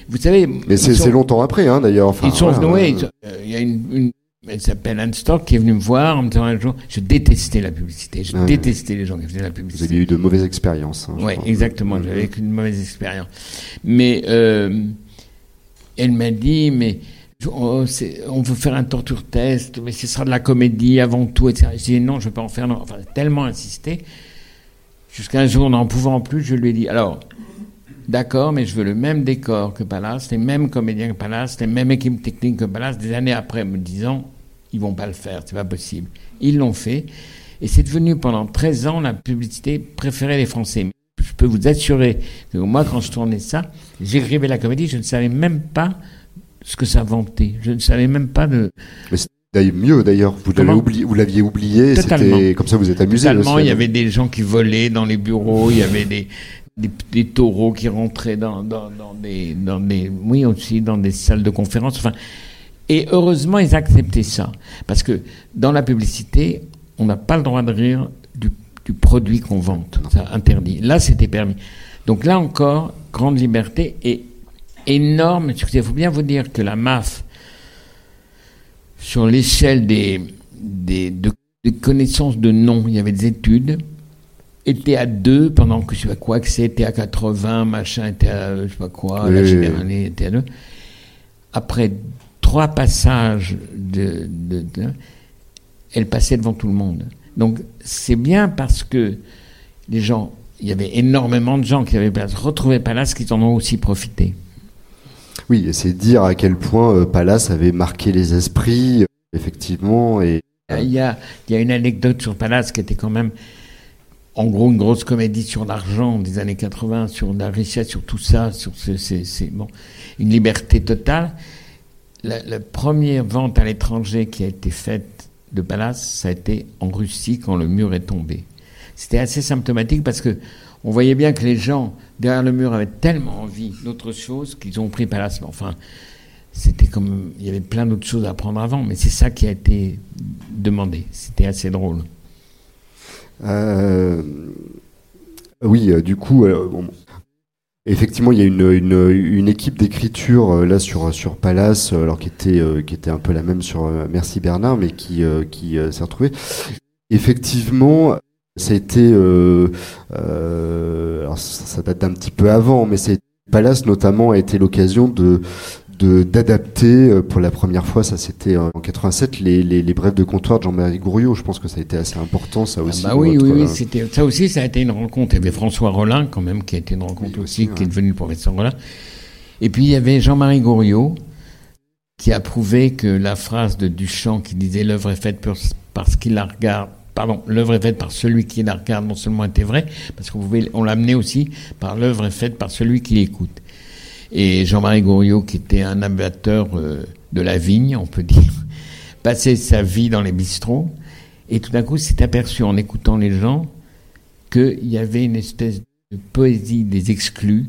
vous savez. Mais c'est longtemps après, hein, d'ailleurs. Enfin, ils sont venus, euh, il y a une, une elle s'appelle Anne Stock qui est venue me voir en me disant un jour, je détestais la publicité, je détestais les gens qui faisaient la publicité. Vous avez eu de mauvaises expériences. Hein, oui, exactement, j'avais eu une mauvaise expérience. Mais euh, elle m'a dit, mais on veut faire un torture test, mais ce sera de la comédie avant tout, etc. J'ai dit non, je ne veux pas en faire, non. Enfin, tellement insisté. Jusqu'à un jour, n'en pouvant plus, je lui ai dit alors, d'accord, mais je veux le même décor que Palace, les mêmes comédiens que Palace, les mêmes équipes techniques que Palace. Des années après, me disant ils vont pas le faire, c'est pas possible. Ils l'ont fait. Et c'est devenu pendant 13 ans la publicité préférée des Français. Je peux vous assurer que moi, quand je tournais ça, j'écrivais la comédie, je ne savais même pas ce que ça vantait. Je ne savais même pas de mieux d'ailleurs, vous l'aviez oublié, vous l'aviez oublié, c'était comme ça vous êtes amusé. Totalement, il y avait des gens qui volaient dans les bureaux, il y avait des, des, taureaux qui rentraient dans, dans, dans, des, dans des, oui aussi dans des salles de conférence. Enfin, et heureusement ils acceptaient ça, parce que dans la publicité, on n'a pas le droit de rire du, du produit qu'on vante, ça interdit. Là, c'était permis. Donc là encore, grande liberté et énorme. Il faut bien vous dire que la MAF sur l'échelle des, des, connaissances de noms, il y avait des études, était à 2 pendant que je sais pas quoi, que c'était à 80, machin était à je sais pas quoi, la généralité était à 2. Après trois passages de, de, elle passait devant tout le monde. Donc c'est bien parce que les gens, il y avait énormément de gens qui avaient retrouvé Palace qui en ont aussi profité. Oui, c'est dire à quel point euh, Pallas avait marqué les esprits, euh, effectivement. Et... Il, y a, il y a une anecdote sur Pallas qui était quand même, en gros, une grosse comédie sur l'argent des années 80, sur la richesse, sur tout ça, sur c'est bon, une liberté totale. La, première vente à l'étranger qui a été faite de Pallas, ça a été en Russie quand le mur est tombé. C'était assez symptomatique parce que on voyait bien que les gens derrière le mur avaient tellement envie d'autre chose qu'ils ont pris Palace. Enfin, c'était comme il y avait plein d'autres choses à prendre avant, mais c'est ça qui a été demandé. C'était assez drôle. Euh, oui, euh, du coup, euh, effectivement, il y a une, une, équipe d'écriture là sur sur Palace, alors qui était qui était un peu la même sur Merci Bernard, mais qui qui s'est retrouvée. Effectivement, ça a été, euh, euh, alors ça, date d'un petit peu avant, mais c'est Palace notamment a été l'occasion de d'adapter euh, pour la première fois, ça c'était en 87, les, les, les, brèves de comptoir de Jean-Marie Gouriot. Je pense que ça a été assez important, ça ah aussi. bah oui, oui, oui, c'était ça aussi, ça a été une rencontre. Il y avait François Rollin quand même qui a été une rencontre aussi, qui est devenu le professeur Rollin. Et puis il y avait Jean-Marie Gouriot qui a prouvé que la phrase de Duchamp qui disait l'œuvre est faite parce qu'il la regarde pardon, l'œuvre est faite par celui qui la regarde, non seulement était vrai, parce qu'on on l'a amené aussi par l'œuvre est faite par celui qui l'écoute. Et Jean-Marie Gouriot, qui était un abatteur euh, de la vigne, on peut dire, <laughs> passait sa vie dans les bistrots, et tout d'un coup s'est aperçu en écoutant les gens qu'il y avait une espèce de poésie des exclus,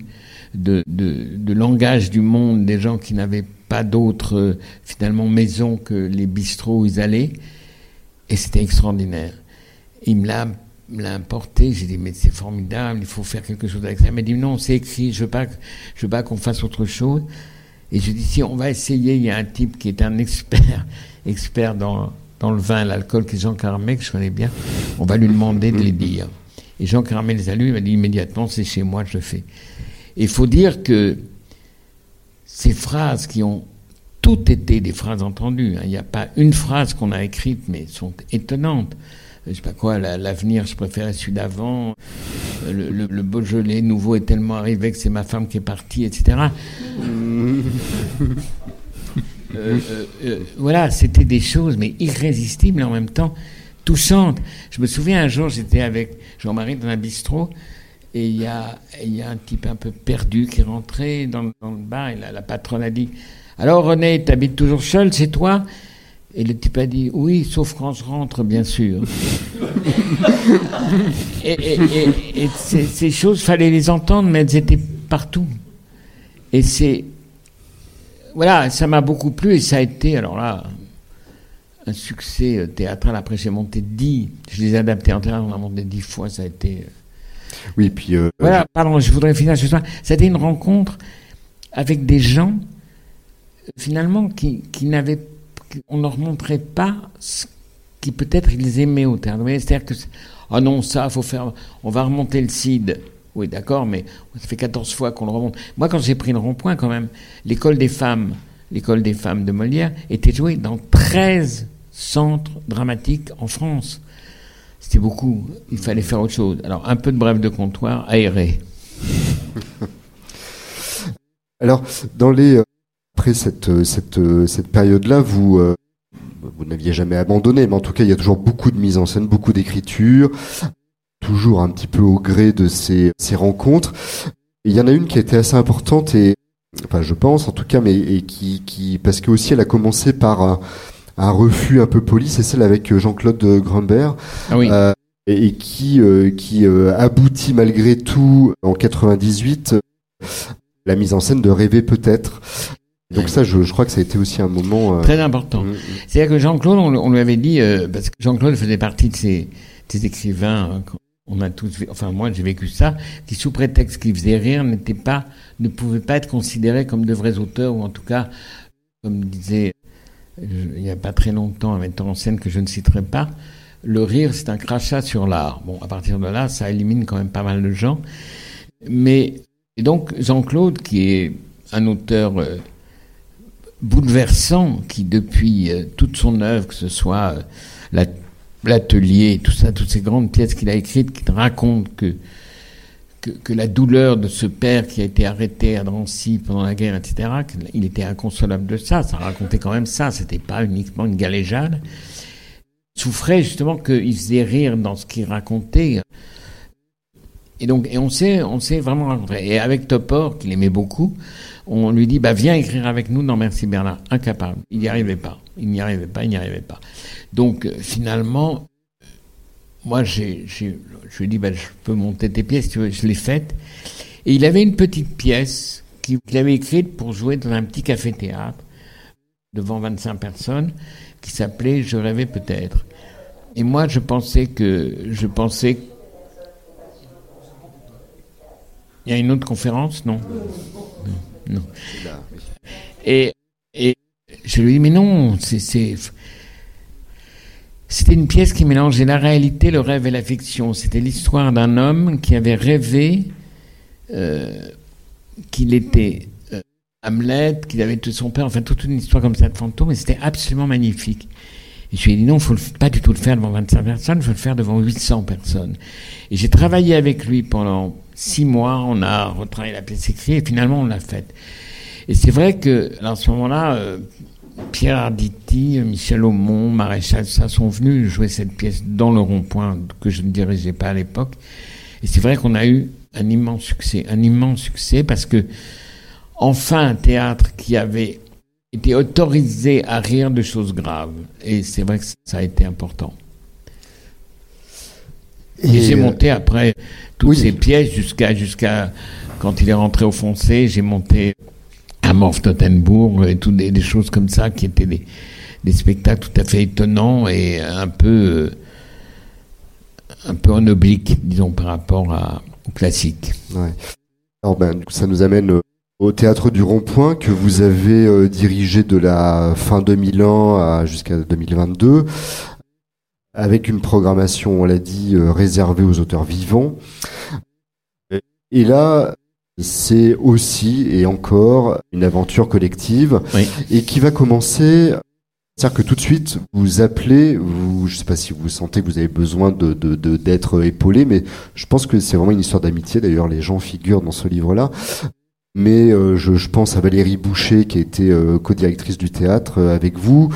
de, de, langage du monde des gens qui n'avaient pas d'autre euh, finalement maison que les bistrots où ils allaient, et c'était extraordinaire. Il me l'a importé, j'ai dit mais c'est formidable, il faut faire quelque chose avec ça. Il m'a dit non, c'est écrit, je veux pas, veux pas qu'on fasse autre chose. Et je dis si on va essayer, il y a un type qui est un expert, <laughs> expert dans, le vin, l'alcool, qui est Jean Carmet, que je connais bien, on va lui demander de les dire. Et Jean Carmet les a lus, il m'a dit immédiatement c'est chez moi, je le fais. Et il faut dire que ces phrases qui ont toutes été des phrases entendues, hein. il n'y a pas une phrase qu'on a écrite, mais sont étonnantes je sais pas quoi, l'avenir, je préférais celui d'avant. Le, le, Beaujolais nouveau est tellement arrivé que c'est ma femme qui est partie, etc. <laughs> voilà, c'était des choses, mais irrésistibles en même temps, touchantes. Je me souviens un jour, j'étais avec Jean-Marie dans un bistrot, et il y a, y a un type un peu perdu qui est rentré dans, le bar, et la, la patronne a dit Alors René, tu habites toujours seul, c'est toi? Et le type a dit oui, sauf quand je rentre, bien sûr. <laughs> et, ces, ces, choses, fallait les entendre, mais elles étaient partout. Et c'est. Voilà, ça m'a beaucoup plu et ça a été, alors là, un succès euh, théâtral. Après, j'ai monté dix. Je les ai adaptés en théâtre, on a monté dix fois, ça a été. Euh, oui, puis. Euh, voilà, pardon, je voudrais finir ce soir. Ça a été une rencontre avec des gens, finalement, qui, qui n'avaient on ne leur montrait pas ce qui peut-être ils aimaient au théâtre. C'est-à-dire que, ah non, ça, faut faire, on va remonter le CID. Oui, d'accord, mais ça fait 14 fois qu'on le remonte. Moi, quand j'ai pris le rond-point, quand même, l'école des femmes, l'école des femmes de Molière, était jouée dans 13 centres dramatiques en France. C'était beaucoup. Il fallait faire autre chose. Alors, un peu de brève de comptoir, aéré. Alors, dans les euh, après cette, euh, cette, euh, cette période-là, vous, euh, vous n'aviez jamais abandonné, mais en tout cas, il y a toujours beaucoup de mise en scène, beaucoup d'écriture, toujours un petit peu au gré de ces, ces rencontres. il y en a une qui a été assez importante et, enfin, je pense en tout cas, mais et qui, qui parce que aussi elle a commencé par un, un refus un peu poli, c'est celle avec Jean-Claude Grumbert. Ah oui. et, qui, qui aboutit malgré tout en 98 la mise en scène de Rêver peut-être. Donc ça, je, je, crois que ça a été aussi un moment euh, très important. Mm, mm. C'est-à-dire que Jean-Claude, on, lui avait dit euh, parce que Jean-Claude faisait partie de ces, ces écrivains. Hein, on a tous, enfin moi j'ai vécu ça, qui sous prétexte qu'ils faisaient rire n'étaient pas, ne pouvaient pas être considérés comme de vrais auteurs ou en tout cas, comme disait il n'y a pas très longtemps un metteur en scène que je ne citerai pas, le rire c'est un crachat sur l'art. Bon, à partir de là, ça élimine quand même pas mal de gens. Mais et donc Jean-Claude, qui est un auteur euh, bouleversant qui, depuis euh, toute son œuvre, que ce soit euh, l'atelier, tout ça, toutes ces grandes pièces qu'il a écrites, qui racontent que, que, la douleur de ce père qui a été arrêté à Drancy pendant la guerre, etc., il était inconsolable de ça. Ça racontait quand même ça. C'était pas uniquement une galéjade. Souffrait justement qu'il faisait rire dans ce qu'il racontait. Et donc, on s'est, on s'est vraiment rencontrés. Et avec Topor, qu'il aimait beaucoup, on lui dit bah viens écrire avec nous dans Merci Bernard. Incapable. Il n'y arrivait pas. Il n'y arrivait pas. Il n'y arrivait pas. Donc euh, finalement, moi j'ai, je lui ai dit bah, je peux monter tes pièces. Je l'ai faite. Et il avait une petite pièce qu'il avait écrite pour jouer dans un petit café théâtre devant 25 personnes qui s'appelait Je rêvais peut-être. Et moi je pensais que je pensais il y a une autre conférence Non. Non. Et, et je lui dis, mais non, c'est. C'était une pièce qui mélangeait la réalité, le rêve et la fiction. C'était l'histoire d'un homme qui avait rêvé euh, qu'il était euh, Hamlet, qu'il avait tué son père, enfin toute une histoire comme ça de fantôme, et c'était absolument magnifique. Et je lui ai dit non, il faut pas du tout le faire devant 25 personnes, il faut le faire devant 800 personnes. Et j'ai travaillé avec lui pendant six mois, on a retravaillé la pièce écrite et finalement on l'a faite. Et c'est vrai que à ce moment-là, euh, Pierre Arditi, Michel Aumont, Maréchal, ça sont venus jouer cette pièce dans le rond-point que je ne dirigeais pas à l'époque. Et c'est vrai qu'on a eu un immense succès, un immense succès parce que enfin un théâtre qui avait été autorisé à rire de choses graves. Et c'est vrai que ça a été important. Et, j'ai monté après toutes ces pièces jusqu'à jusqu'à quand il est rentré au foncé, j'ai monté à Morph Tottenbourg et toutes des, choses comme ça qui étaient des, des, spectacles tout à fait étonnants et un peu un peu en oblique, disons, par rapport à, au classique. Ouais. Alors ben, ça nous amène euh, au théâtre du Rond-Point que vous avez euh, dirigé de la fin 2001 jusqu'à 2022 avec une programmation, on l'a dit, euh, réservée aux auteurs vivants. Et là, c'est aussi et encore une aventure collective et qui va commencer. C'est-à-dire que tout de suite, vous appelez, vous, je sais pas si vous sentez que vous avez besoin de, d'être épaulé, mais je pense que c'est vraiment une histoire d'amitié. D'ailleurs, les gens figurent dans ce livre-là. mais je, je, pense à Valérie Boucher qui était co-directrice du théâtre avec vous.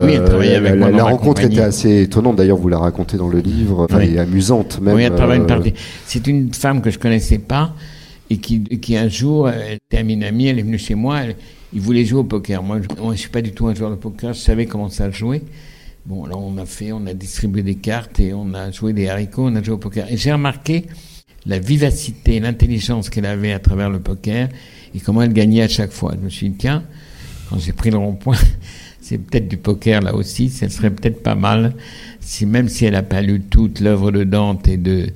Oui, elle travaillait avec la, moi la rencontre était assez étonnante. D'ailleurs, vous la racontez dans le livre, enfin, et amusante même. Oui, elle travaille une partie. C'est une femme que je connaissais pas et qui, qui un jour, elle était amie, elle est venue chez moi. Elle, il voulait jouer au poker. Moi, je ne suis pas du tout un joueur de poker. Je savais comment ça jouer. Bon, alors on a fait, on a distribué des cartes et on a joué des haricots, on a joué au poker. Et j'ai remarqué la vivacité, l'intelligence qu'elle avait à travers le poker et comment elle gagnait à chaque fois. Je me suis dit, tiens, quand j'ai pris le rond-point, c'est peut-être du poker là aussi, ça serait peut-être pas mal si même si elle n'a pas lu toute l'œuvre de Dante et de,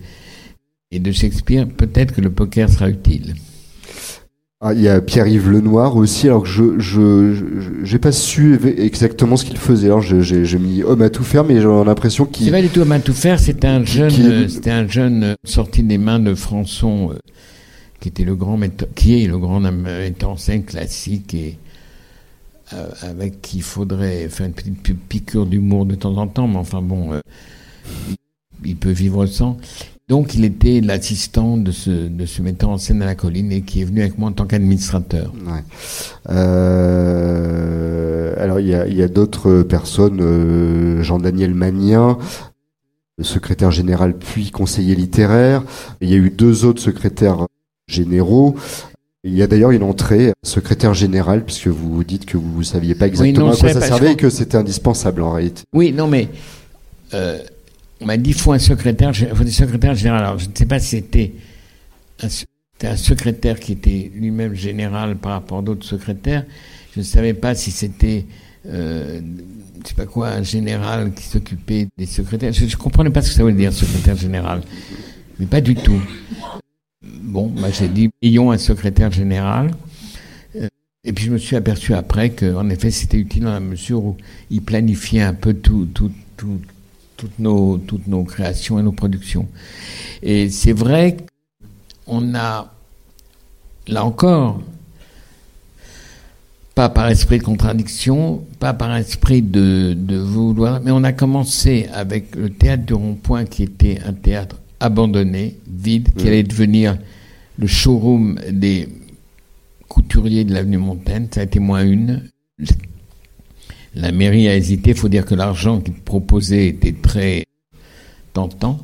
et de Shakespeare, peut-être que le poker sera utile. Ah, il y a Pierre-Yves Lenoir aussi, alors que je je j'ai pas su exactement ce qu'il faisait. Alors j'ai mis homme à tout faire, mais j'ai l'impression qu'il. C'est pas du tout homme à tout faire. C'était un jeune, euh, c'était un jeune euh, sorti des mains de Françon, euh, qui était le grand metteur, qui est le grand metteur en scène classique et avec qui il faudrait faire une petite piqûre d'humour de temps en temps, mais enfin bon, il peut vivre sans. Donc, il était l'assistant de ce, de ce metteur en scène à la colline et qui est venu avec moi en tant qu'administrateur. Ouais. Euh, alors, il y a, a d'autres personnes, euh, Jean-Daniel Magnien, secrétaire général puis conseiller littéraire. Il y a eu deux autres secrétaires généraux. Il y a d'ailleurs une entrée secrétaire général, puisque vous dites que vous ne saviez pas exactement à quoi ça servait et que c'était indispensable en réalité. Oui, non, mais euh, on m'a dit il faut un secrétaire, faut des secrétaires général. Alors je ne sais pas si c'était un, un, secrétaire qui était lui-même général par rapport à d'autres secrétaires. Je ne savais pas si c'était euh, je sais pas quoi un général qui s'occupait des secrétaires. Je, ne comprenais pas ce que ça voulait dire secrétaire général, mais pas du tout. Bon, bah, j'ai dit ayons un secrétaire général. Euh, et puis je me suis aperçu après qu'en effet c'était utile dans la mesure où il planifiait un peu tout, tout, tout, toutes nos, toutes nos créations et nos productions. Et c'est vrai qu'on a, là encore, pas par esprit de contradiction, pas par esprit de, de vouloir, mais on a commencé avec le théâtre du Rond-Point qui était un théâtre abandonné, vide, qui allait devenir le showroom des couturiers de l'avenue Montaigne. Ça a été moins une. La mairie a hésité. Il faut dire que l'argent qu'il proposait était très tentant.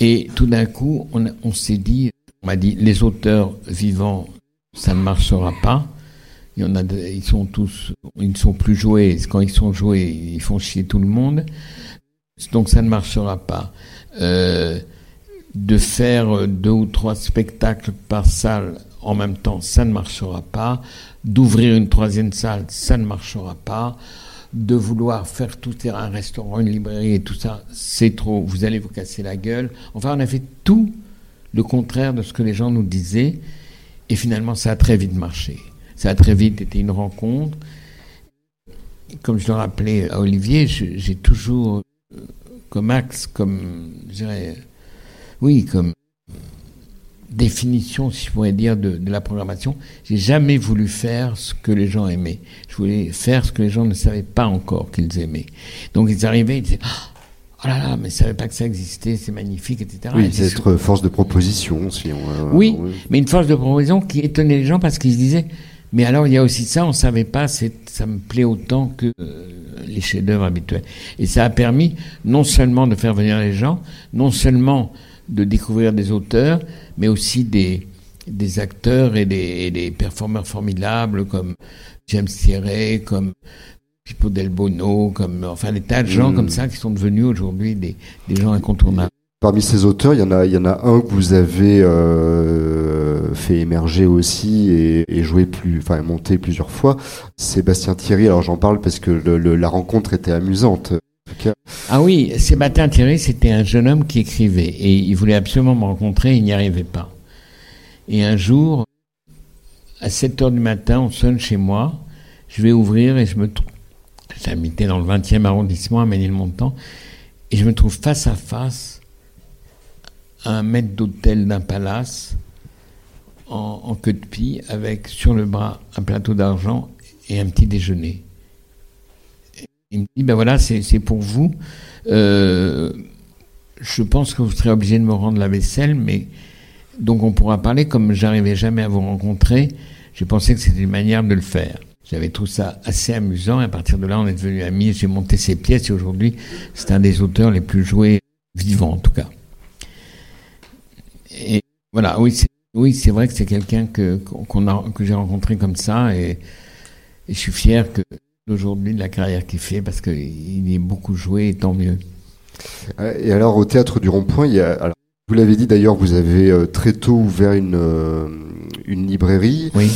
Et tout d'un coup, on, s'est dit, on m'a dit, les auteurs vivants, ça ne marchera pas. Ils sont tous, ils ne sont plus joués. Quand ils sont joués, ils font chier tout le monde. Donc ça ne marchera pas. Euh, de faire deux ou trois spectacles par salle en même temps, ça ne marchera pas d'ouvrir une troisième salle, ça ne marchera pas. De vouloir faire tout un restaurant, une librairie et tout ça, c'est trop, vous allez vous casser la gueule. Enfin, on a fait tout le contraire de ce que les gens nous disaient. Et finalement, ça a très vite marché. Ça a très vite été une rencontre. Comme je le rappelais à Olivier, j'ai toujours, comme axe, comme, je dirais, oui, comme définition, si je pourrais dire, de, la programmation. J'ai jamais voulu faire ce que les gens aimaient. Je voulais faire ce que les gens ne savaient pas encore qu'ils aimaient. Donc ils arrivaient, ils disaient Oh là là, mais je savais pas que ça existait, c'est magnifique, etc. Oui, c'est être force de proposition, si on. oui, mais une force de proposition qui étonnait les gens parce qu'ils se disaient mais alors il y a aussi ça, on savait pas, ça me plaît autant que euh, les chefs-d'œuvre habituels. Et ça a permis non seulement de faire venir les gens, non seulement de découvrir des auteurs, mais aussi des, des acteurs et des, des performeurs formidables comme James Thierry, comme Pippo Del Bono, comme enfin des tas de gens mm. comme ça qui sont devenus aujourd'hui des, des, gens incontournables. Parmi ces auteurs, il y en a, un que vous avez euh, fait émerger aussi et, et plus, enfin monter plusieurs fois. Sébastien Thierry. Alors j'en parle parce que la rencontre était amusante. Ah oui, Sébastien Thierry, c'était un jeune homme qui écrivait et il voulait absolument me rencontrer, il n'y arrivait pas. Et un jour, à 7 heures du matin, on sonne chez moi, je vais ouvrir et je me trouve, j'habitais dans le 20e arrondissement à Ménilmontant, et je me trouve face à face un maître d'hôtel d'un palace en, queue de pie avec sur le bras un plateau d'argent et un petit déjeuner. Il me dit, ben voilà, c'est pour vous. Euh, je pense que vous serez obligé de me rendre la vaisselle, mais donc on pourra parler comme j'arrivais jamais à vous rencontrer. J'ai pensé que c'était une manière de le faire. J'avais trouvé ça assez amusant et à partir de là on est devenus amis. J'ai monté ses pièces et aujourd'hui c'est un des auteurs les plus joués vivants en tout cas. Et voilà, oui, c'est, oui, vrai que c'est quelqu'un que, qu'on a, que j'ai rencontré comme ça et, et je suis fier que d'aujourd'hui de la carrière qu'il fait parce qu'il est beaucoup joué et tant mieux. Et alors au théâtre du Rond-Point, il y a, alors, vous l'avez dit d'ailleurs, vous avez euh, très tôt ouvert une, euh, une librairie. Oui.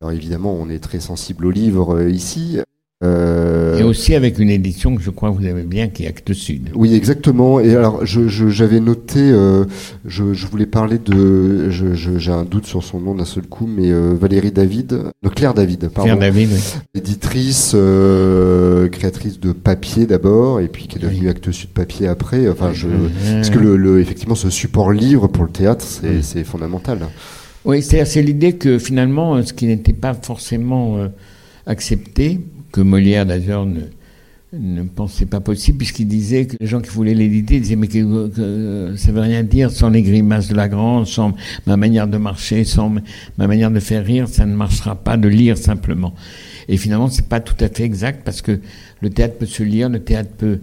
Alors évidemment, on est très sensible aux livres euh, ici. Euh... Et aussi avec une édition que je crois que vous aimez bien, qui est Actes Sud. Oui, exactement. Et alors, je, je, j'avais noté, euh, je, je, voulais parler de, j'ai un doute sur son nom d'un seul coup, mais euh, Valérie David, Claire David, pardon. Claire David, oui. Éditrice, créatrice de papier d'abord, et puis qui est devenue oui. Actes Sud papier après. Enfin, je, parce que le, le, effectivement, ce support livre pour le théâtre, c'est, fondamental. Oui, c'est l'idée que finalement, ce qui n'était pas forcément accepté, que Molière d'ailleurs ne, pensait pas possible, puisqu'il disait que les gens qui voulaient l'éditer disaient mais que, que, ça veut rien dire sans les grimaces de la grande, sans ma manière de marcher, sans ma manière de faire rire, ça ne marchera pas de lire simplement. Et finalement, c'est pas tout à fait exact parce que le théâtre peut se lire, le théâtre peut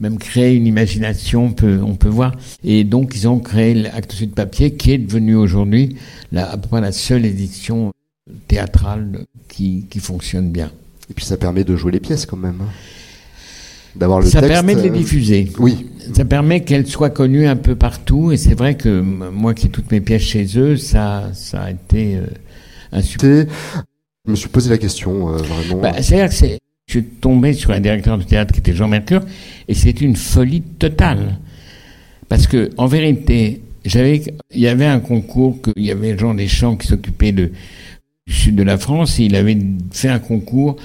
même créer une imagination, on peut, on peut voir. Et donc, ils ont créé l'Acte Sud Papier, qui est devenu aujourd'hui à peu près la seule édition théâtrale qui fonctionne bien. Et puis ça permet de jouer les pièces quand même. D'avoir le ça texte, permet de les diffuser. Euh, oui. Ça permet qu'elles soient connues un peu partout. Et c'est vrai que moi qui ai toutes mes pièces chez eux, ça, ça a été euh, un succès. Je me suis posé la question, euh, vraiment. Bah, C'est-à-dire que c'est, je suis tombé sur un directeur de théâtre qui était Jean Mercure, et c'était une folie totale. Parce que, en vérité, j'avais, il y avait un concours, que, il y avait Jean Deschamps qui s'occupait de, du sud de la France, il avait fait un concours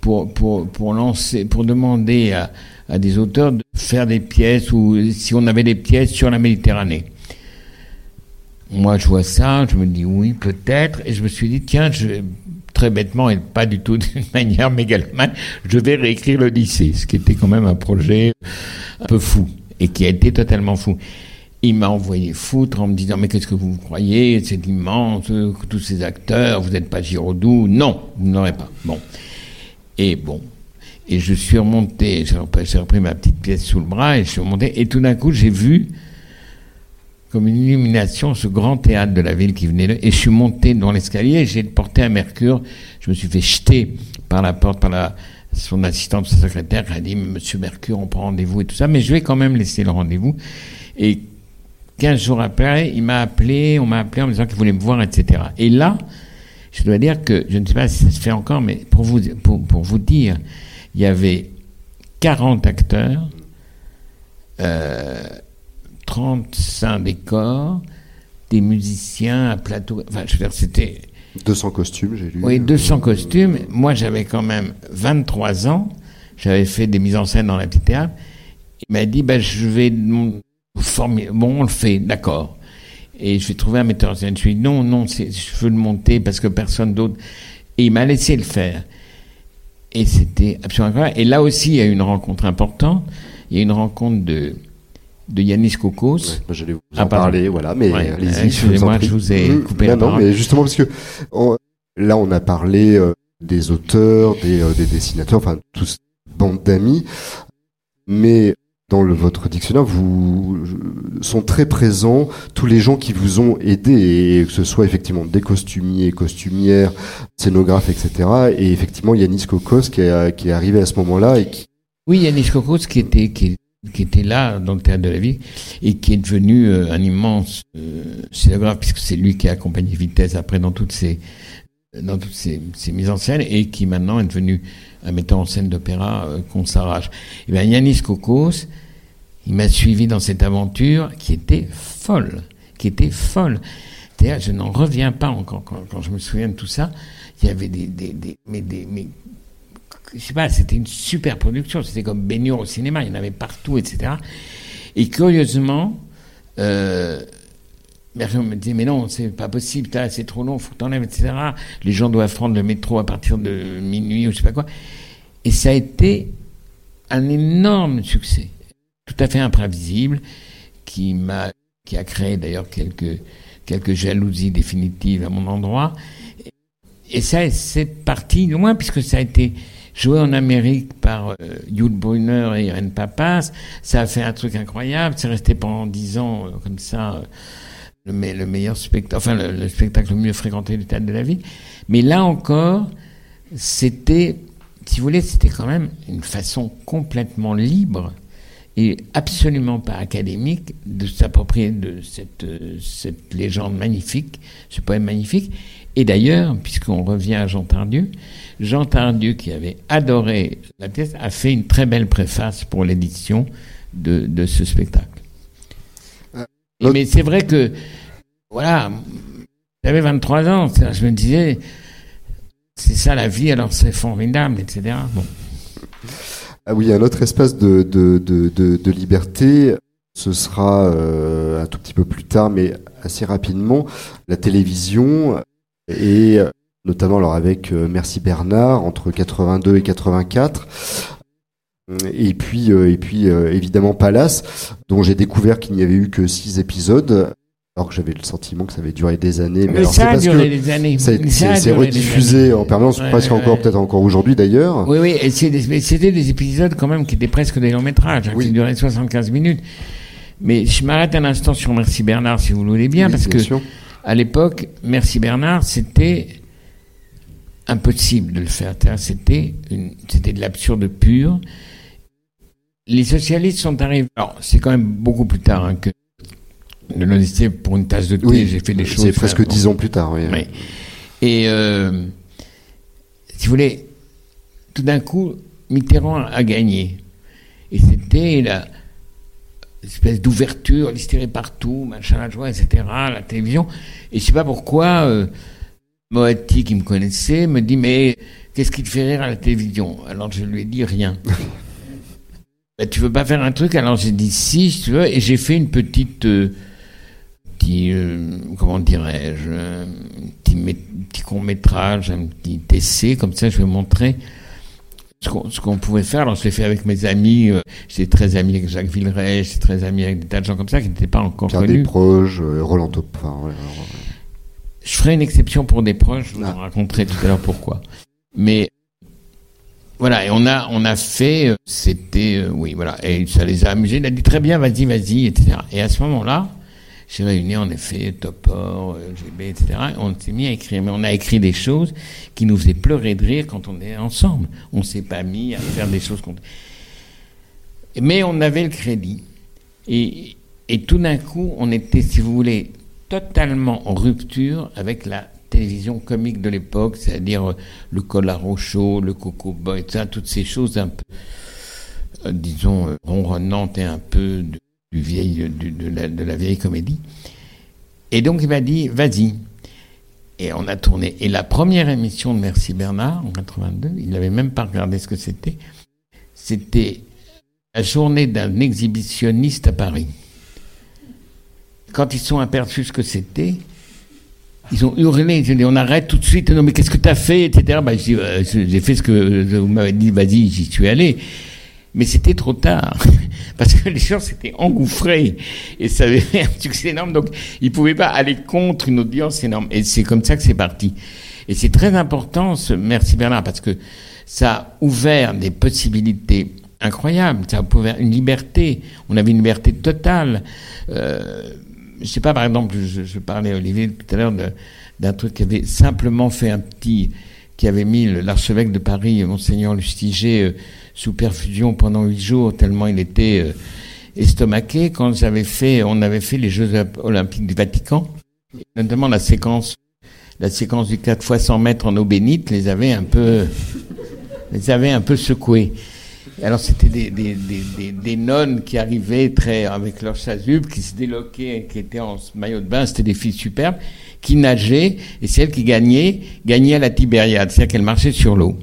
pour, pour, pour lancer, pour demander à, des auteurs de faire des pièces ou si on avait des pièces sur la Méditerranée. Moi, je vois ça, je me dis oui, peut-être, et je me suis dit, tiens, je, très bêtement et pas du tout <laughs> d'une manière mégalomane, je vais réécrire le lycée, ce qui était quand même un projet un peu fou et qui a été totalement fou. Il m'a envoyé foutre en me disant mais qu'est-ce que vous immense, c'est immense, tous ces acteurs, vous n'êtes pas Giraudoux, non, vous n'aurez pas. Bon. Et bon, et je suis remonté, j'ai repris ma petite pièce sous le bras et je suis remonté, et tout d'un coup j'ai vu comme une illumination ce grand théâtre de la ville qui venait là, et je suis monté dans l'escalier, j'ai porté un mercure, je me suis fait jeter par la porte, par la, son assistante, sa secrétaire, qui a dit, Monsieur Mercure, on prend rendez-vous et tout ça, mais je vais quand même laisser le rendez-vous. 15 jours après, il m'a appelé, on m'a appelé en me disant qu'il voulait me voir, etc. Et là, je dois dire que, je ne sais pas si ça se fait encore, mais pour vous, pour, pour vous dire, il y avait 40 acteurs, euh, 35 décors, des musiciens, un plateau, enfin, je veux dire, c'était... 200 costumes, j'ai lu. Oui, 200 costumes. Moi, j'avais quand même 23 ans. J'avais fait des mises en scène dans la petite théâtre. Il m'a dit, ben, je vais Bon, on le fait, d'accord. Et je vais trouver un metteur en scène. Je lui ai dit, non, non, je veux le monter parce que personne d'autre. Et il m'a laissé le faire. Et c'était absolument incroyable. Et là aussi, il y a une rencontre importante. Il y a une rencontre de, de Yanis Kokos. Ouais, moi j'allais vous en ah, parler, voilà, mais ouais, allez-y. Excusez-moi, je, je vous ai coupé non, la non, parole. mais justement parce que on, là on a parlé euh, des auteurs, des, euh, des dessinateurs, enfin tous bande d'amis, mais dans votre dictionnaire, vous sont très présents tous les gens qui vous ont aidé, et que ce soit effectivement des costumiers, costumières, scénographes, etc. Et effectivement, Yanis Kokos qui est, arrivé à ce moment-là et qui oui, Yanis Kokos qui était qui, était là dans le théâtre de la ville et qui est devenu euh, un immense euh, scénographe puisque c'est lui qui a accompagné Vitesse après dans toutes ses dans toutes ces, ces, mises en scène et qui maintenant est devenu un metteur en scène d'opéra euh, qu'on s'arrache. Et bien Yanis Kokos, il m'a suivi dans cette aventure qui était folle, qui était folle. Je n'en reviens pas encore quand, je me souviens de tout ça. Il y avait des, des, des mais des, mais je sais pas, c'était une super production. C'était comme Baignure au cinéma, il y en avait partout, etc. Et curieusement, euh, Bergeron me disait, mais non, c'est pas possible, c'est trop long, faut que t'enlèves, etc. Les gens doivent prendre le métro à partir de minuit ou je sais pas quoi. Et ça a été un énorme succès, tout à fait imprévisible, qui m'a, qui a créé d'ailleurs quelques quelques jalousies définitives à mon endroit. Et ça, c'est parti loin, puisque ça a été joué en Amérique par euh, Brunner et Irene Papas. Ça a fait un truc incroyable. C'est resté pendant dix ans euh, comme ça. Euh, le, le, meilleur spectacle, enfin le, spectacle le mieux fréquenté du théâtre de la ville. Mais là encore, c'était, si vous voulez, c'était quand même une façon complètement libre et absolument pas académique de s'approprier de cette, cette légende magnifique, ce poème magnifique. Et d'ailleurs, puisqu'on revient à Jean Tardieu, Jean Tardieu, qui avait adoré la pièce, a fait une très belle préface pour l'édition de, de, ce spectacle. Euh, mais c'est vrai que, voilà, j'avais 23 ans, je me disais, c'est ça la vie, alors c'est formidable, etc. Bon. Ah oui, un autre espace de, de, de, liberté, ce sera euh, un tout petit peu plus tard, mais assez rapidement, la télévision et euh, notamment alors avec euh, Merci Bernard entre 82 et 84 et puis et puis évidemment Palace dont j'ai découvert qu'il n'y avait eu que six épisodes alors que j'avais le sentiment que ça avait duré des années. Mais, ça a duré des années. C'est rediffusé en permanence, presque encore, peut-être encore aujourd'hui d'ailleurs. Oui, oui, et c'était des épisodes quand même qui étaient presque des longs métrages, hein, qui duraient 75 minutes. Mais je m'arrête un instant sur Merci Bernard, si vous le voulez bien, parce que à l'époque, Merci Bernard, c'était impossible de le faire. C'était c'était de l'absurde pur. Les socialistes sont arrivés. Alors, c'est quand même beaucoup plus tard hein, que de l'honnêteté pour une tasse de thé, j'ai fait des choses. C'est presque dix ans plus tard, oui. Et euh, si vous voulez, tout d'un coup, Mitterrand a gagné. Et c'était la espèce d'ouverture, l'hystérie partout, machin, la joie, etc., la télévision. Et je sais pas pourquoi, euh, Moati, qui me connaissait, me dit, mais qu'est-ce qui te fait rire à la télévision? Alors je lui ai dit rien. <laughs> ben, tu veux pas faire un truc? Alors j'ai dit si, si tu veux, et j'ai fait une petite... Euh, euh, comment dirais-je, un petit, petit court métrage, un petit essai, comme ça je vais montrer ce qu'on pouvait faire. Alors je l'ai fait avec mes amis, euh, j'étais très ami avec Jacques Villeray, j'étais très ami avec des tas de gens comme ça qui n'étaient pas encore Pierre connus. proches, euh, Roland Topin. Je ferai une exception pour des proches, je vous en ah. raconterai tout à l'heure pourquoi. Mais voilà, et on a, on a fait, c'était, oui, voilà, et ça les a amusés. Il a dit très bien, vas-y, vas-y, etc. Et à ce moment-là, j'ai réuni en effet Topor, GB, etc. On s'est mis à écrire, mais on a écrit des choses qui nous faisaient pleurer de rire quand on est ensemble. On s'est pas mis à faire des choses contre. Mais on avait le crédit. Et, tout d'un coup, on était, si vous voulez, totalement en rupture avec la télévision comique de l'époque, c'est-à-dire euh, le Colaro Show, le Coco Boy, toutes ces choses un peu, euh, disons, euh, ronronnantes et un peu de, du vieil, de, la, vieille comédie. Et donc il m'a dit, vas-y. Et on a tourné. Et la première émission de Merci Bernard, en 82, il n'avait même pas regardé ce que c'était. C'était la journée d'un exhibitionniste à Paris. Quand ils sont aperçus ce que c'était, ils ont hurlé, ils ont dit on arrête tout de suite, non mais qu'est-ce que tu as fait, etc. Bah, euh, j'ai fait ce que vous m'avez dit, vas-y, j'y suis allé. Mais c'était trop tard, <laughs> parce que les gens s'étaient engouffrés et ça avait fait un succès énorme, donc ils pouvaient pas aller contre une audience énorme. Et c'est comme ça que c'est parti. Et c'est très important, ce merci Bernard, parce que ça a ouvert des possibilités incroyables, ça a ouvert une liberté. On avait une liberté totale. Euh, je sais pas, par exemple, je, je parlais Olivier tout à l'heure d'un truc qui avait simplement fait un petit, qui avait mis l'archevêque de Paris, monseigneur Lustiger, euh, sous perfusion pendant huit jours, tellement il était euh, estomaqué. Quand j'avais fait, on avait fait les Jeux olympiques du Vatican, notamment la séquence, la séquence du 4 fois 100 mètres en eau bénite, les avait un peu, les avait un peu secoués. Alors c'était des, des, des, des, nonnes qui arrivaient très avec leur chasuble, qui se déloquaient, qui étaient en maillot de bain, c'était des filles superbes, qui nageaient, et celles qui gagnaient, gagnaient à la Tibériade, c'est-à-dire qu'elles marchaient sur l'eau.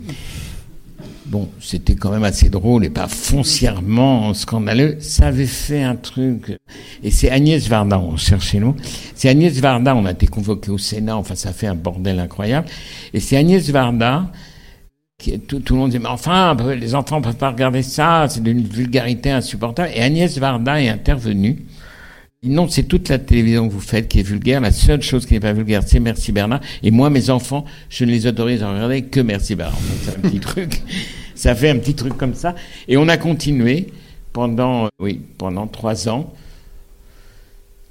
Bon, c'était quand même assez drôle et pas foncièrement scandaleux. Ça avait fait un truc. Et c'est Agnès Varda, on cherchait nous. C'est Agnès Varda, on a été convoqué au Sénat, enfin ça fait un bordel incroyable. Et c'est Agnès Varda, qui, tout, tout, le monde dit, mais enfin, les enfants peuvent pas regarder ça, c'est d'une vulgarité insupportable. Et Agnès Varda est intervenue Non, c'est toute la télévision que vous faites qui est vulgaire. La seule chose qui n'est pas vulgaire, c'est Merci Bernard. Et moi, mes enfants, je ne les autorise à regarder que Merci Bernard. c'est un petit truc. <laughs> Ça fait un petit truc comme ça. Et on a continué pendant, euh, oui, pendant trois ans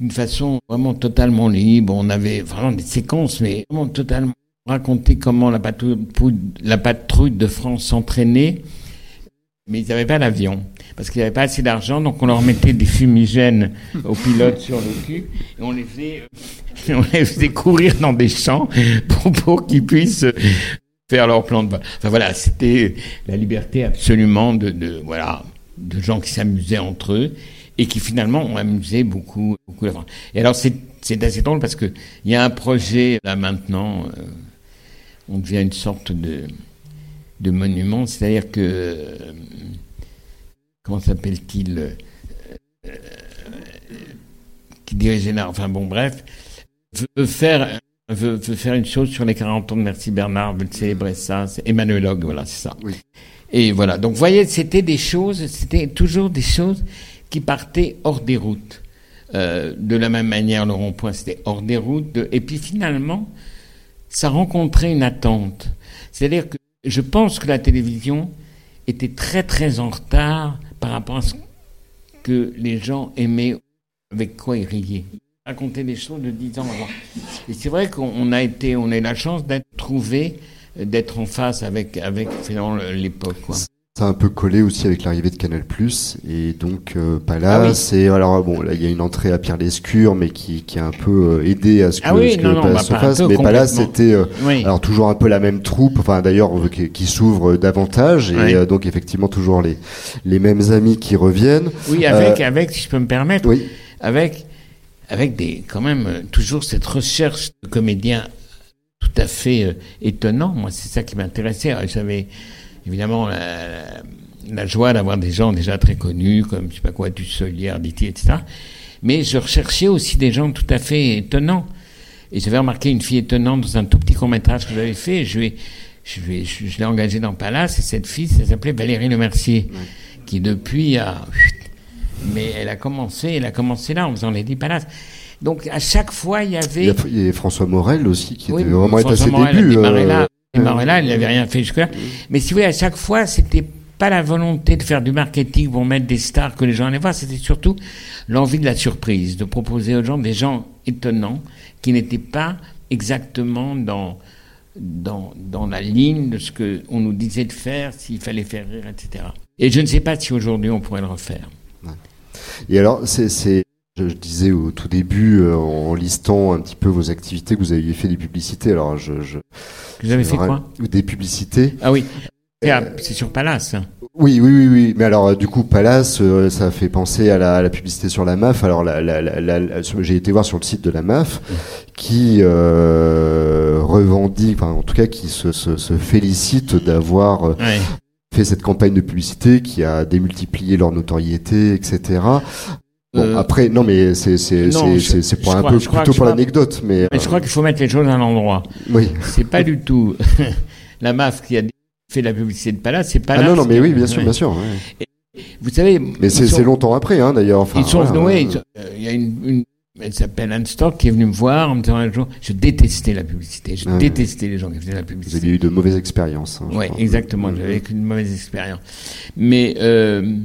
d'une façon vraiment totalement libre. On avait vraiment des séquences, mais vraiment totalement raconter comment la patrouille, la patrouille de France s'entraînait, mais ils n'avaient pas d'avion parce qu'ils n'avaient pas assez d'argent, donc on leur mettait des fumigènes aux pilotes sur le cul et on les faisait, <laughs> on les faisait courir dans des champs pour, pour qu'ils puissent faire leur plan de vol. Enfin voilà, c'était la liberté absolument de, de voilà de gens qui s'amusaient entre eux et qui finalement ont amusé beaucoup, beaucoup la France. Et alors c'est, c'est assez drôle parce que il y a un projet là maintenant, euh, on devient une sorte de, de monument, c'est-à-dire que euh, comment s'appelle-t-il euh, qui dirigeait là, enfin bon bref, veut faire veut, veut, faire une chose sur les 40 ans de Merci Bernard, veut célébrer ça, c'est Emmanuel Hogg, voilà, c'est ça. Oui. Et voilà, donc vous voyez, c'était des choses, c'était toujours des choses qui partaient hors des routes. Euh, de la même manière, le rond-point, c'était hors des routes. De... Et puis finalement, ça rencontrait une attente. C'est-à-dire que je pense que la télévision était très très en retard par rapport à ce que les gens aimaient, avec quoi ils riaient. Raconter des choses de 10 ans avant. Et c'est vrai qu'on a été, on a eu la chance d'être trouvé, d'être en face avec, avec l'époque. Ça a un peu collé aussi avec l'arrivée de Canal et donc euh. Ah et alors bon, là il y a une entrée à Pierre Lescure, mais qui, qui a un peu euh, aidé à ce que, ah ce que bah, se fasse. Mais Palace c'était euh, alors toujours un peu la même troupe, enfin d'ailleurs qui, qui s'ouvre davantage et donc effectivement toujours les les mêmes amis qui reviennent. Oui, avec avec si je peux me permettre, oui. avec avec des quand même toujours cette recherche de comédiens tout à fait étonnant. Moi c'est ça qui m'intéressait. J'avais évidemment la, la joie d'avoir des gens déjà très connus, comme je sais pas quoi, du Solier, Arditi, etc. Mais je recherchais aussi des gens tout à fait étonnants. Et j'avais remarqué une fille étonnante dans un tout petit court métrage que j'avais fait. Je, l'ai engagée dans Palace et cette fille, elle s'appelait Valérie Lemercier, qui depuis a, mais elle a commencé, elle a commencé là en faisant les dix Palaces. Donc à chaque fois, il y avait. Il y a, François Morel aussi qui était vraiment à ses débuts. Euh, et Marella, il n'avait rien fait jusque-là. Mais si vous voulez, à chaque fois, c'était pas la volonté de faire du marketing pour mettre des stars que les gens allaient voir, c'était surtout l'envie de la surprise, de proposer aux gens des gens étonnants qui n'étaient pas exactement dans, dans, dans la ligne de ce qu'on nous disait de faire, s'il fallait faire rire, etc. Et je ne sais pas si aujourd'hui on pourrait le refaire. Et alors, c'est je, disais au tout début, euh, en listant un petit peu vos activités, que vous aviez fait des publicités. Alors, je. je vous avez fait quoi Des publicités. Ah oui. Euh, c'est sur Palace. Oui, oui, oui, oui. Mais alors, du coup, Palace, euh, ça fait penser à la, publicité sur la MAF. Alors, la, la, j'ai été voir sur le site de la MAF, qui euh, revendique, enfin, en tout cas, qui se, se, se félicite d'avoir fait cette campagne de publicité, qui a démultiplié leur notoriété, etc. Bon, euh, après, non, mais c'est c'est c'est c'est pour un peu plutôt pour l'anecdote, mais. Mais je crois qu'il faut mettre les choses à l'endroit. Oui. C'est pas du tout <laughs> la MAF qui a fait la publicité de Palace, c'est pas. Ah non, non, mais oui, bien sûr, bien sûr. vous savez. Mais c'est longtemps après, hein, d'ailleurs. Enfin, ils sont venus. Euh, il y a une, une elle s'appelle Anne Stock qui est venue me voir en me disant un jour, je détestais la publicité, je ah détestais les gens qui faisaient la publicité. Vous avez eu de mauvaises expériences. Hein, oui, exactement, j'avais eu une mauvaise expérience. Mais euh,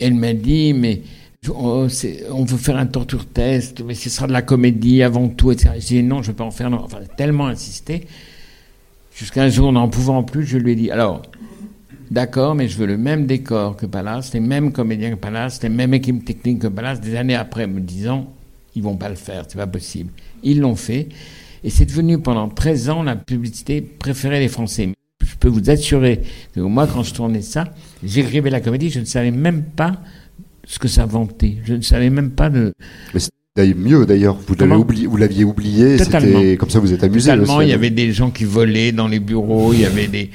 elle m'a dit, mais Oh, on veut faire un torture test, mais ce sera de la comédie avant tout, etc. J'ai dit non, je ne vais pas en faire. Enfin, tellement insisté. Jusqu'à un jour, n'en pouvant plus, je lui ai dit alors, d'accord, mais je veux le même décor que Palace, les mêmes comédiens que Palace, les mêmes équipes techniques que Palace, des années après, me disant ils vont pas le faire, c'est pas possible. Ils l'ont fait. Et c'est devenu pendant 13 ans la publicité préférée des Français. Je peux vous assurer que moi, quand je tournais ça, j'écrivais la comédie, je ne savais même pas ce que ça vantait. Je ne savais même pas de. Mais c'était mieux d'ailleurs. Vous l'aviez oublié, vous l'aviez oublié. C'était comme ça, vous êtes amusé. Totalement. il y avait des gens qui volaient dans les bureaux. il y avait des,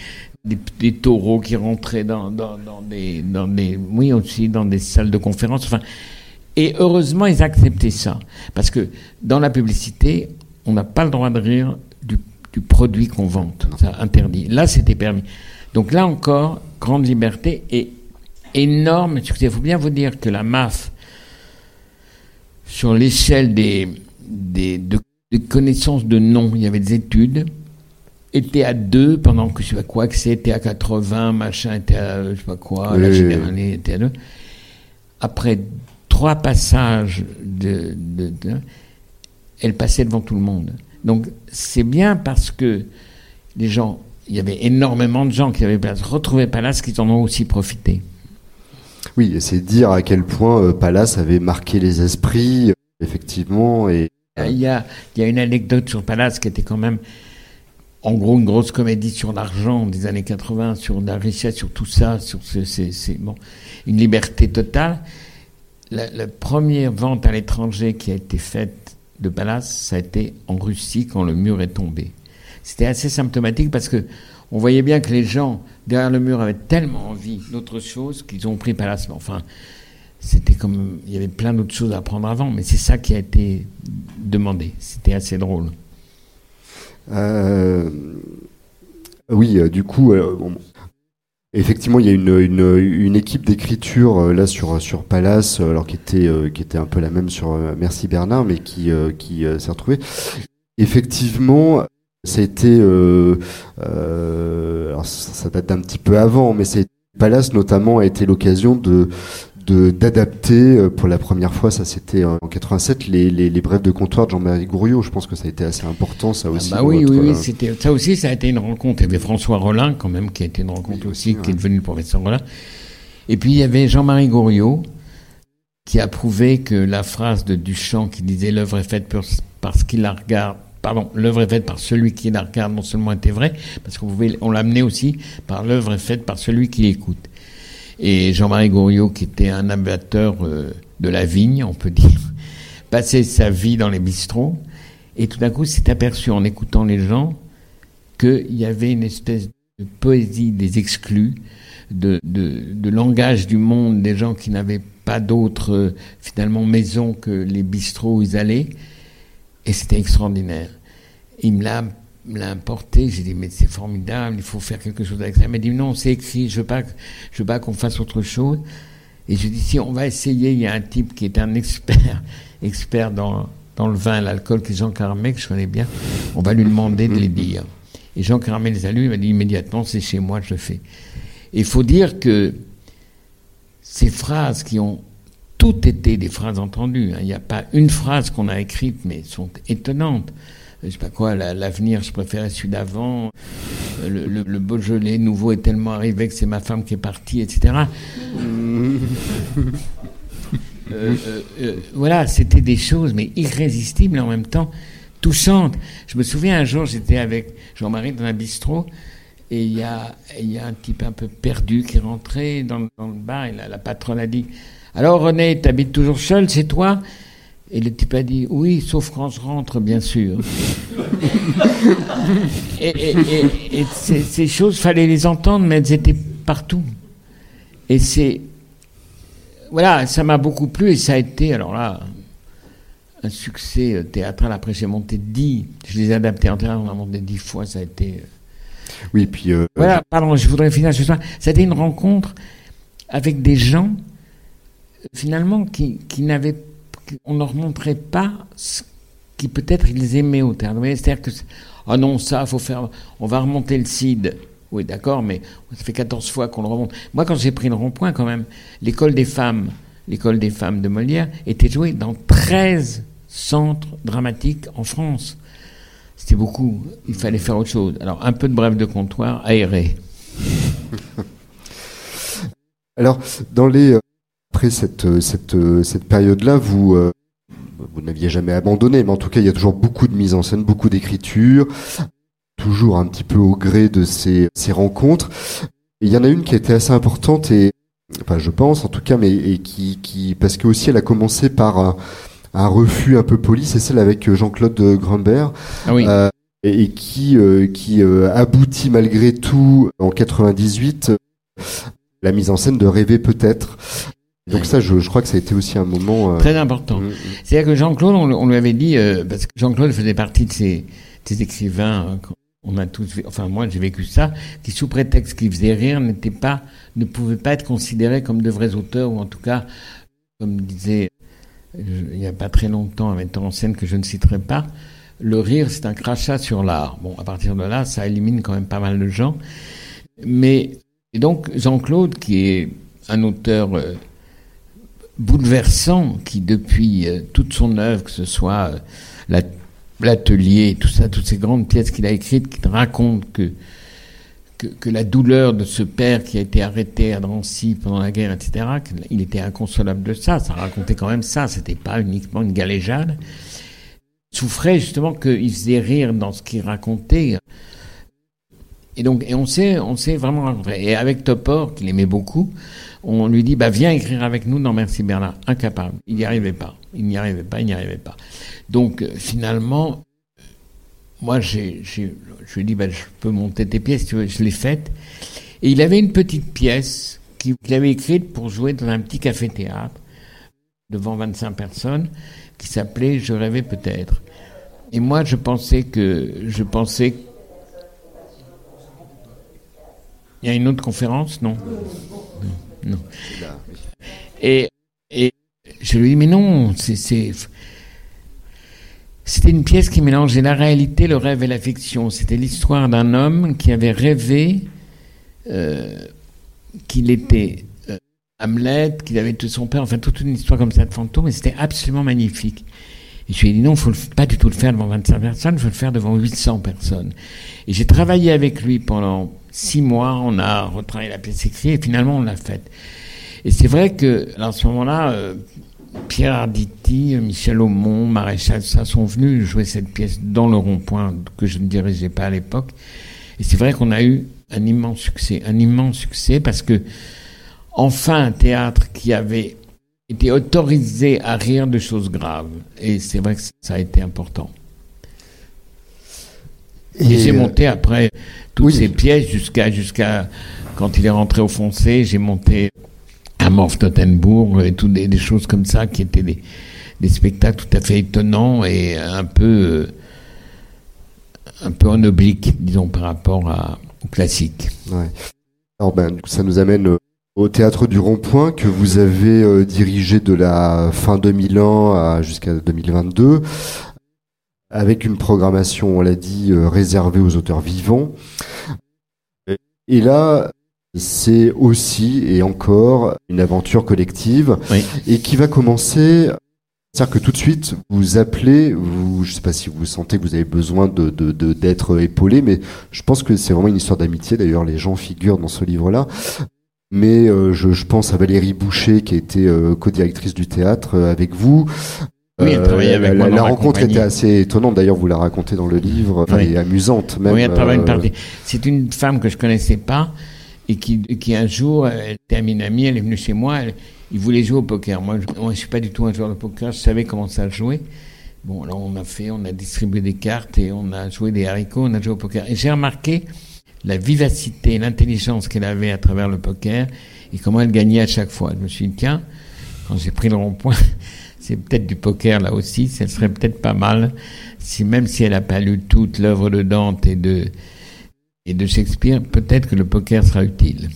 des, taureaux qui rentraient dans, dans, dans, des, dans des, oui aussi dans des salles de conférence. Enfin, et heureusement, ils acceptaient ça parce que dans la publicité, on n'a pas le droit de rire du, du produit qu'on vante. Ça interdit. Là, c'était permis. Donc là encore, grande liberté et énorme. Il faut bien vous dire que la MAF, sur l'échelle des, des, de, connaissances de noms. Il y avait des études. Était à 2 pendant que je sais pas quoi, que c'était à 80, machin était à je sais pas quoi, la généralité était à 2. Après trois passages de, de, elle passait devant tout le monde. Donc c'est bien parce que les gens, il y avait énormément de gens qui avaient retrouvé Pallas qui en ont aussi profité. Oui, et c'est dire à quel point euh, Pallas avait marqué les esprits, euh, effectivement. Et... Il, y a, il y a une anecdote sur Pallas qui était quand même, en gros, une grosse comédie sur l'argent des années 80, sur la richesse, sur tout ça, sur c'est bon, une liberté totale. La, la, première vente à l'étranger qui a été faite de Pallas, ça a été en Russie quand le mur est tombé. C'était assez symptomatique parce que on voyait bien que les gens derrière le mur avaient tellement envie d'autre chose qu'ils ont pris Pallas. Enfin, c'était comme il y avait plein d'autres choses à apprendre avant, mais c'est ça qui a été demandé. C'était assez drôle. Euh, oui, euh, du coup, euh, effectivement, il y a une, une, équipe d'écriture là sur sur Pallas, alors qui était qui était un peu la même sur Merci Bernard, mais qui qui s'est retrouvée. Effectivement, ça a été, euh, euh, alors ça, date d'un petit peu avant, mais c'est Palace notamment a été l'occasion de d'adapter euh, pour la première fois, ça c'était en 87, les, les, les, brèves de comptoir de Jean-Marie Gouriot. Je pense que ça a été assez important, ça ah aussi. bah oui, oui, oui, c'était ça aussi, ça a été une rencontre. Il y avait François Rollin quand même qui a été une rencontre aussi, qui est devenu le professeur Rollin. Et puis il y avait Jean-Marie Gouriot qui a prouvé que la phrase de Duchamp qui disait l'œuvre est faite parce qu'il la regarde pardon, l'œuvre est faite par celui qui la regarde, non seulement était vrai, parce qu'on pouvait, on l'amenait aussi par l'œuvre est faite par celui qui l'écoute. Et Jean-Marie Goriot, qui était un abatteur euh, de la vigne, on peut dire, <laughs> passait sa vie dans les bistrots, et tout d'un coup s'est aperçu en écoutant les gens qu'il y avait une espèce de poésie des exclus, de, de, langage du monde, des gens qui n'avaient pas d'autre euh, finalement maison que les bistrots où ils allaient, et c'était extraordinaire. Il me l'a importé. J'ai dit, mais c'est formidable, il faut faire quelque chose avec ça. Il m'a dit, non, c'est écrit, je veux pas, veux pas qu'on fasse autre chose. Et je dis, si on va essayer, il y a un type qui est un expert, <laughs> expert dans, dans le vin, l'alcool, qui est Jean Carmet, que je connais bien, on va lui demander de les dire. Et Jean Carmet les a lus, il m'a dit immédiatement, c'est chez moi, je le fais. il faut dire que ces phrases qui ont tout était des phrases entendues. Hein. Il n'y a pas une phrase qu'on a écrite, mais elles sont étonnantes. Je sais pas quoi, l'avenir, je préférais celui d'avant. Le, le, Beaujolais nouveau est tellement arrivé que c'est ma femme qui est partie, etc. <laughs> Euh, euh, euh, voilà, c'était des choses, mais irrésistibles en même temps touchantes. Je me souviens un jour, j'étais avec Jean-Marie dans un bistrot. Et il y a, y a un type un peu perdu qui est rentré dans, le bar et la patronne a dit alors René, t'habites toujours seul, c'est toi? Et le type a dit Oui, sauf quand je rentre, bien sûr. <laughs> et, ces, choses, fallait les entendre, mais elles étaient partout. Et c'est. Voilà, ça m'a beaucoup plu et ça a été, alors là, un succès euh, théâtral. Après, j'ai monté dix. Je les ai adaptés en théâtre, on a monté dix fois, ça a été. Euh, oui, puis. Euh, voilà, pardon, je voudrais finir ce soir. Ça a été une rencontre avec des gens finalement, qui, qui n'avaient, on leur montrait pas ce qui peut-être ils aimaient au théâtre. C'est-à-dire que, ah non, ça, faut faire, on va remonter le CID. Oui, d'accord, mais ça fait 14 fois qu'on le remonte. Moi, quand j'ai pris le rond-point, quand même, l'école des femmes, l'école des femmes de Molière, était jouée dans 13 centres dramatiques en France. C'était beaucoup. Il fallait faire autre chose. Alors, un peu de brève de comptoir, aéré. Alors, dans les, après cette, cette, cette période-là, vous, euh, vous n'aviez jamais abandonné, mais en tout cas, il y a toujours beaucoup de mise en scène, beaucoup d'écriture, toujours un petit peu au gré de ces, ces rencontres. il y en a une qui a été assez importante et, enfin, je pense en tout cas, mais et qui, qui parce que aussi elle a commencé par un, un refus un peu poli, c'est celle avec Jean-Claude Grumbert. Ah oui. Euh, et qui, euh, qui aboutit malgré tout en 98 la mise en scène de Rêver peut-être. Donc ça, je, je, crois que ça a été aussi un moment... Euh, Très important. Mm, mm. C'est-à-dire que Jean-Claude, on, lui avait dit, euh, parce que Jean-Claude faisait partie de ces, ces écrivains, hein, on a tous, enfin moi j'ai vécu ça, qui sous prétexte qu'ils faisaient rire, n'étaient pas, ne pouvaient pas être considérés comme de vrais auteurs, ou en tout cas, comme disait il n'y a pas très longtemps, un metteur en scène que je ne citerai pas, le rire, c'est un crachat sur l'art. Bon, à partir de là, ça élimine quand même pas mal de gens. Mais, et donc, Jean-Claude, qui est un auteur euh, bouleversant, qui depuis euh, toute son œuvre, que ce soit euh, l'atelier, tout ça, toutes ces grandes pièces qu'il a écrites, qui racontent que, que, la douleur de ce père qui a été arrêté à Drancy pendant la guerre, etc., il était inconsolable de ça. Ça racontait quand même ça. C'était pas uniquement une galéjade souffrait justement qu'il faisait rire dans ce qu'il racontait. Et donc, et on s'est, on s'est vraiment rencontré. Et avec Topor, qu'il aimait beaucoup, on lui dit, bah, viens écrire avec nous dans Merci Bernard. Incapable. Il n'y arrivait pas. Il n'y arrivait pas, il n'y arrivait pas. Donc, euh, finalement, moi, j'ai, j'ai, je lui ai dit, bah, je peux monter tes pièces, tu veux, je l'ai faite. Et il avait une petite pièce qu'il avait écrite pour jouer dans un petit café-théâtre devant 25 personnes qui s'appelait Je rêvais peut-être. Et moi, je pensais que. Je pensais. Il y a une autre conférence Non. Non. Et, et je lui dis Mais non, c'est. C'était une pièce qui mélangeait la réalité, le rêve et la fiction. C'était l'histoire d'un homme qui avait rêvé euh, qu'il était Hamlet, qu'il avait tué son père, enfin toute une histoire comme ça de fantôme, et c'était absolument magnifique. Et je lui ai dit non, il faut pas du tout le faire devant 25 personnes, il faut le faire devant 800 personnes. Et j'ai travaillé avec lui pendant six mois, on a retravaillé la pièce écrite, et finalement on l'a faite. Et c'est vrai que, à ce moment-là, euh, Pierre Arditi, Michel Aumont, Maréchal, ça sont venus jouer cette pièce dans le rond-point que je ne dirigeais pas à l'époque. Et c'est vrai qu'on a eu un immense succès, un immense succès parce que enfin un théâtre qui avait été autorisé à rire de choses graves. Et c'est vrai que ça a été important. Et, j'ai monté après toutes ces pièces jusqu'à jusqu'à quand il est rentré au foncé, j'ai monté à Morph Tottenbourg et toutes des, choses comme ça qui étaient des, des, spectacles tout à fait étonnants et un peu un peu en oblique, disons, par rapport à, au classique. Ouais. Alors ben, ça nous amène au théâtre du Rond-Point que vous avez euh, dirigé de la fin 2001 jusqu'à 2022 avec une programmation, on l'a dit, euh, réservée aux auteurs vivants. Et là, c'est aussi et encore une aventure collective et qui va commencer. C'est-à-dire que tout de suite, vous appelez, vous, je sais pas si vous sentez que vous avez besoin de, d'être épaulé, mais je pense que c'est vraiment une histoire d'amitié. D'ailleurs, les gens figurent dans ce livre-là mais euh, je, je, pense à Valérie Boucher qui était euh, co-directrice du théâtre euh, avec vous. Oui, elle travaillait avec la, la rencontre était assez étonnante. D'ailleurs, vous la racontez dans le livre, enfin, et amusante même. Oui, elle travaille une partie. C'est une femme que je connaissais pas et qui, qui un jour, elle était amie, elle est venue chez moi. Elle, il voulait jouer au poker. Moi, je, moi, je suis pas du tout un joueur de poker. Je savais comment ça jouer. Bon, là, on a fait, on a distribué des cartes et on a joué des haricots, on a joué au poker. Et j'ai remarqué la vivacité, l'intelligence qu'elle avait à travers le poker et comment elle gagnait à chaque fois. Je me suis dit, tiens, quand j'ai pris le rond-point, <laughs> c'est peut-être du poker là aussi, ça serait peut-être pas mal, si même si elle n'a pas lu toute l'œuvre de Dante et de, et de Shakespeare, peut-être que le poker sera utile.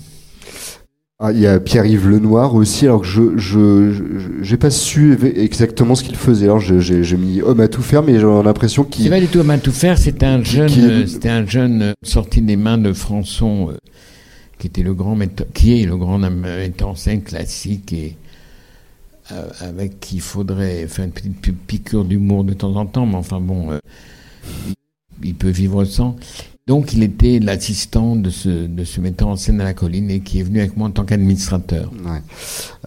Ah, il y a Pierre-Yves Lenoir aussi, alors que je je j'ai pas su exactement ce qu'il faisait. Alors j'ai mis homme à tout faire, mais j'ai l'impression qu'il. C'est pas du tout homme à tout faire. C'est un jeune, euh, c'était un jeune euh, sorti des mains de Françon, euh, qui était le grand metteur, qui est le grand metteur en scène classique et avec qui il faudrait faire une petite piqûre d'humour de temps en temps, mais enfin bon, il peut vivre sans. Donc, il était l'assistant de ce, de ce metteur en scène à la colline et qui est venu avec moi en tant qu'administrateur. Ouais.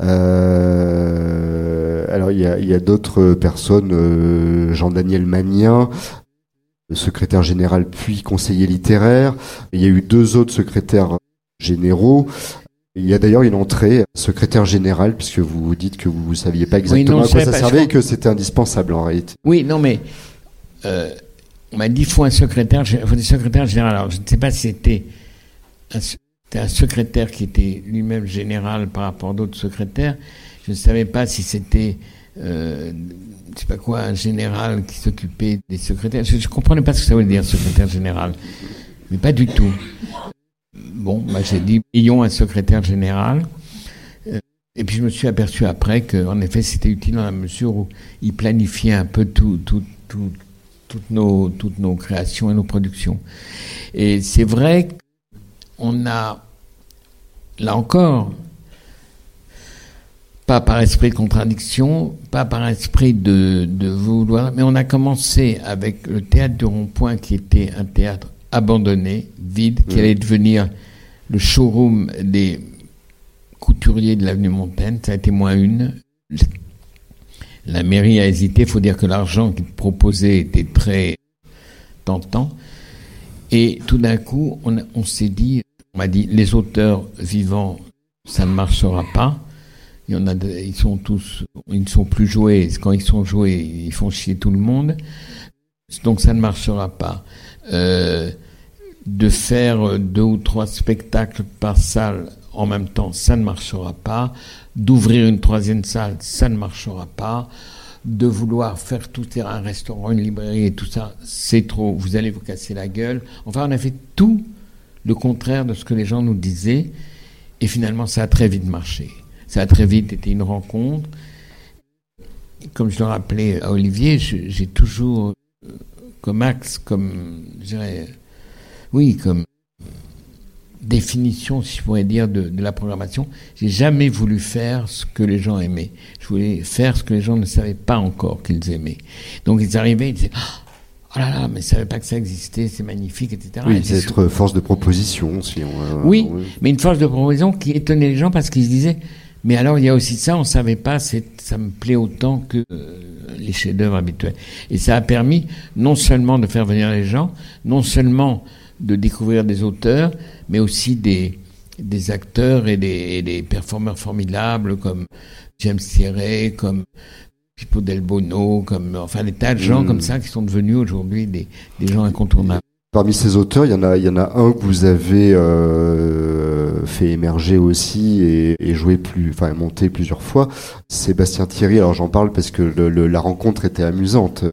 Euh, alors, il y a, y a d'autres personnes, euh, Jean-Daniel Magnien, secrétaire général puis conseiller littéraire. Il y a eu deux autres secrétaires généraux. Il y a d'ailleurs une entrée secrétaire général, puisque vous dites que vous ne saviez pas exactement à quoi ça servait et que c'était indispensable en réalité. Oui, non, mais euh, on m'a dit, il faut un secrétaire, faut des secrétaires général. Alors, je ne sais pas si c'était un, secrétaire qui était lui-même général par rapport à d'autres secrétaires. Je ne savais pas si c'était, euh, je sais pas quoi, un général qui s'occupait des secrétaires. Je ne comprenais pas ce que ça voulait dire, secrétaire général. Mais pas du tout. Bon, bah, j'ai dit, ayons un secrétaire général. Euh, Et puis je me suis aperçu après qu'en effet c'était utile dans la mesure où il planifiait un peu tout, tout, tout, toutes, nos, toutes nos créations et nos productions. Et c'est vrai qu'on a, là encore, pas par esprit de contradiction, pas par esprit de, de vouloir, mais on a commencé avec le théâtre de Rond-Point qui était un théâtre abandonné, vide, qui allait devenir le showroom des couturier de l'avenue Montaigne, ça a été moins une. La mairie a hésité, il faut dire que l'argent qu'il proposait était très tentant. Et tout d'un coup, on, s'est dit, on m'a dit, les auteurs vivants, ça ne marchera pas. Ils sont tous, ils ne sont plus joués. Quand ils sont joués, ils font chier tout le monde. Donc ça ne marchera pas. Euh, de faire deux ou trois spectacles par salle en même temps, ça ne marchera pas. D'ouvrir une troisième salle, ça ne marchera pas. De vouloir faire tout un restaurant, une librairie et tout ça, c'est trop. Vous allez vous casser la gueule. Enfin, on a fait tout le contraire de ce que les gens nous disaient. Et finalement, ça a très vite marché. Ça a très vite été une rencontre. Comme je le rappelais à Olivier, j'ai toujours euh, comme axe, comme, je dirais, oui, comme définition, si je pourrais dire, de, la programmation. J'ai jamais voulu faire ce que les gens aimaient. Je voulais faire ce que les gens ne savaient pas encore qu'ils aimaient. Donc ils arrivaient, ils disaient Oh là là, mais ils ne savaient pas que ça existait, c'est magnifique, etc. Oui, être force de proposition, si on. oui, mais une force de proposition qui étonnait les gens parce qu'ils se disaient Mais alors il y a aussi ça, on ne savait pas, ça me plaît autant que euh, les chefs-d'œuvre habituels. Et ça a permis non seulement de faire venir les gens, non seulement de découvrir des auteurs, mais aussi des, des acteurs et des, des performeurs formidables comme James Thierry, comme Pippo Del Bono, comme enfin des tas de gens hmm. comme ça qui sont devenus aujourd'hui des, des, gens incontournables. Parmi ces auteurs, il y en a, il y en a un que vous avez euh, fait émerger aussi et, et joué plus, enfin monter plusieurs fois. Sébastien Thierry. Alors j'en parle parce que le, la rencontre était amusante.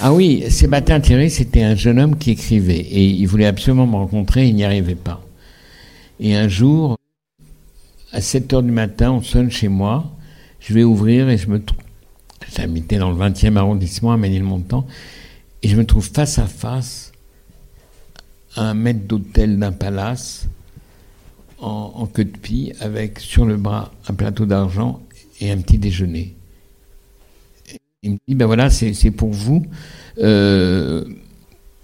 Ah oui, Sébastien Thierry, c'était un jeune homme qui écrivait et il voulait absolument me rencontrer, il n'y arrivait pas. Et un jour, à 7 heures du matin, on sonne chez moi, je vais ouvrir et je me trouve, j'habitais dans le 20e arrondissement à Ménilmontant, et je me trouve face à face à un maître d'hôtel d'un palace en, en queue de pie avec sur le bras un plateau d'argent et un petit déjeuner. Il me dit, ben voilà, c'est pour vous. Euh,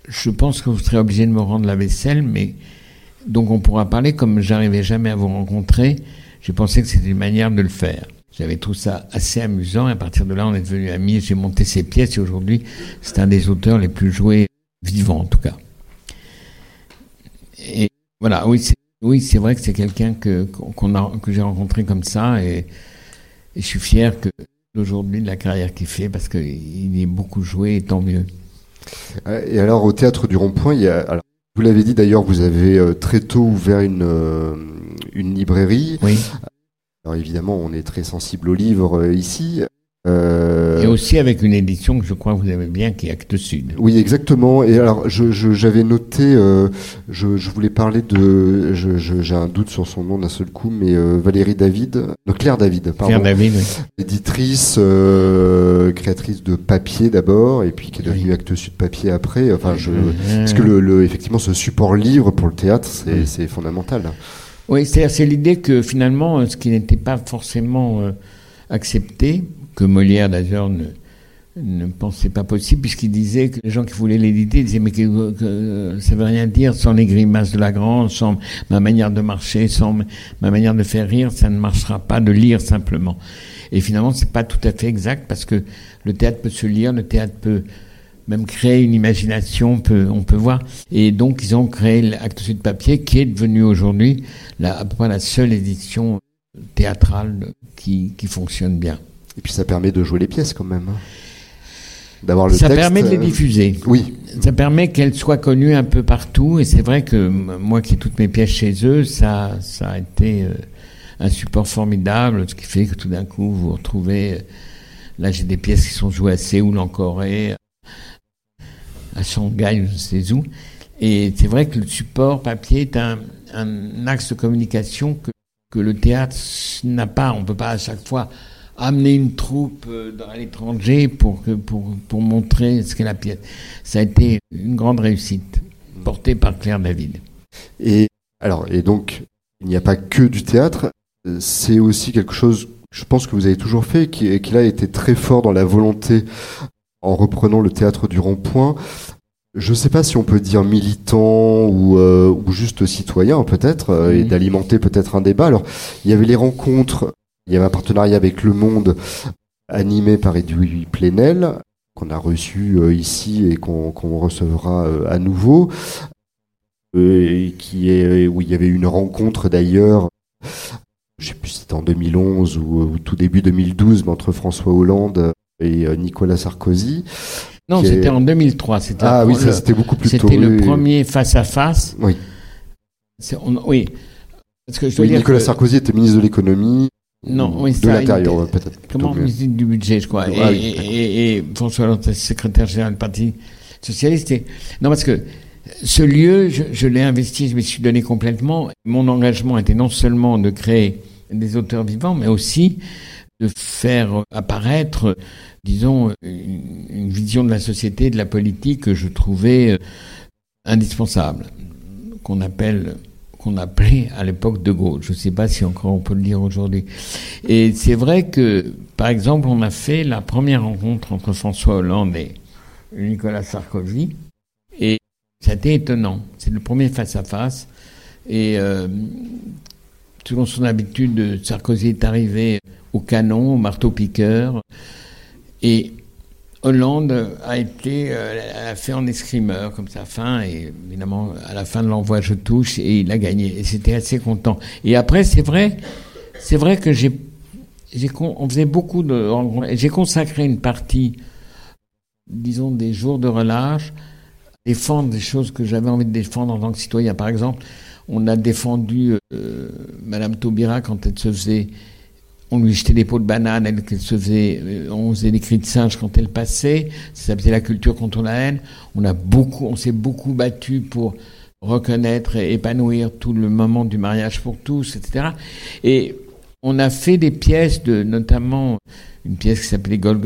je pense que vous serez obligé de me rendre la vaisselle, mais donc on pourra parler comme j'arrivais jamais à vous rencontrer. J'ai pensé que c'était une manière de le faire. J'avais trouvé ça assez amusant et à partir de là, on est devenus amis. J'ai monté ses pièces et aujourd'hui, c'est un des auteurs les plus joués vivants, en tout cas. Et voilà, oui, c'est vrai que c'est quelqu'un que j'ai rencontré comme ça et je suis fier que aujourd'hui de la carrière qu'il fait parce qu'il est beaucoup joué et tant mieux. Euh, et alors au théâtre du Rond-Point, il y a, alors, vous l'avez dit d'ailleurs, vous avez euh, très tôt ouvert une, euh, une librairie. Oui. Alors évidemment, on est très sensible aux livres ici. Euh... Et aussi avec une édition que je crois que vous aimez bien, qui est Actes Sud. Oui, exactement. Et alors, j'avais je, noté, euh, je, je, voulais parler de, j'ai un doute sur son nom d'un seul coup, mais euh, Valérie David, non, Claire David, pardon. Claire David, oui. Éditrice, créatrice de papier d'abord, et puis qui est devenue Actes Sud papier après. Enfin, je, parce que le, le, effectivement, ce support livre pour le théâtre, c'est fondamental. Oui, c'est l'idée que finalement, ce qui n'était pas forcément accepté, que Molière d'ailleurs ne, ne pensait pas possible, puisqu'il disait que les gens qui voulaient l'éditer disaient mais que, ça veut rien dire sans les grimaces de la grande, sans ma manière de marcher, sans ma manière de faire rire, ça ne marchera pas de lire simplement. Et finalement, c'est pas tout à fait exact parce que le théâtre peut se lire, le théâtre peut même créer une imagination, on peut, on peut voir. Et donc, ils ont créé l'Acte Sud Papier, qui est devenu aujourd'hui à peu près la seule édition théâtrale qui, qui fonctionne bien. Et puis ça permet de jouer les pièces quand même. Hein. D'avoir le ça permet de les euh, diffuser. Oui. Ça permet qu'elles soient connues un peu partout. Et c'est vrai que moi qui ai toutes mes pièces chez eux, ça, ça a été euh, un support formidable, ce qui fait que tout d'un coup vous retrouvez. Euh, là, j'ai des pièces qui sont jouées à Séoul, en Corée, à Shanghai, je ne sais où. Et c'est vrai que le support papier est un, un axe de communication que que le théâtre n'a pas. On ne peut pas à chaque fois amener une troupe euh, à l'étranger pour, pour, pour montrer ce qu'est la pièce. Ça a été une grande réussite, portée par Claire David. Et alors, et donc, il n'y a pas que du théâtre, c'est aussi quelque chose, je pense que vous avez toujours fait, qui, qui a été très fort dans la volonté, en reprenant le théâtre du rond-point. Je ne sais pas si on peut dire militant ou, euh, ou juste citoyen peut-être, euh, et d'alimenter peut-être un débat. Alors, il y avait les rencontres il y avait un partenariat avec Le Monde animé par Edoui Plenel qu'on a reçu euh, ici et qu'on recevra euh, à nouveau, euh, qui est où il y avait une rencontre d'ailleurs. Je sais plus si c'était en 2011 ou, tout début 2012, entre François Hollande et Nicolas Sarkozy. Non, c'était en 2003. Ah oui, ça c'était beaucoup plus tôt. C'était le premier face à face. Oui. oui. Parce que je Nicolas Sarkozy était ministre de l'économie. Non, oui, de l'intérieur, peut-être. Comment du budget, je crois. Ah et, François Hollande, secrétaire général du Parti socialiste. Non, parce que ce lieu, je, l'ai investi, je me suis donné complètement. Mon engagement était non seulement de créer des auteurs vivants, mais aussi de faire apparaître, disons, une, vision de la société, de la politique que je trouvais euh, indispensable, qu'on appelle qu'on appelait à l'époque de Gaulle. Je ne sais pas si encore on peut le dire aujourd'hui. Et c'est vrai que, par exemple, on a fait la première rencontre entre François Hollande et Nicolas Sarkozy. Et c'était étonnant. C'est le premier face-à-face. Et euh, selon son habitude, Sarkozy est arrivé au canon, au marteau-piqueur. Et Hollande a été euh, a fait en escrimeur comme ça fin et évidemment à la fin de l'envoi je touche et il a gagné et c'était assez content. Et après c'est vrai c'est vrai que j'ai j'ai on faisait beaucoup de j'ai consacré une partie disons des jours de relâche défendre des choses que j'avais envie de défendre en tant que citoyen. Par exemple on a défendu euh, Madame Taubira quand elle se faisait on lui jetait des pots de banane, elle, se faisait, euh, on faisait des cris de singe quand elle passait, ça faisait la culture contre la haine. On a beaucoup, on s'est beaucoup battu pour reconnaître et épanouir tout le moment du mariage pour tous, etc. Et on a fait des pièces de, notamment une pièce qui s'appelait Golgotha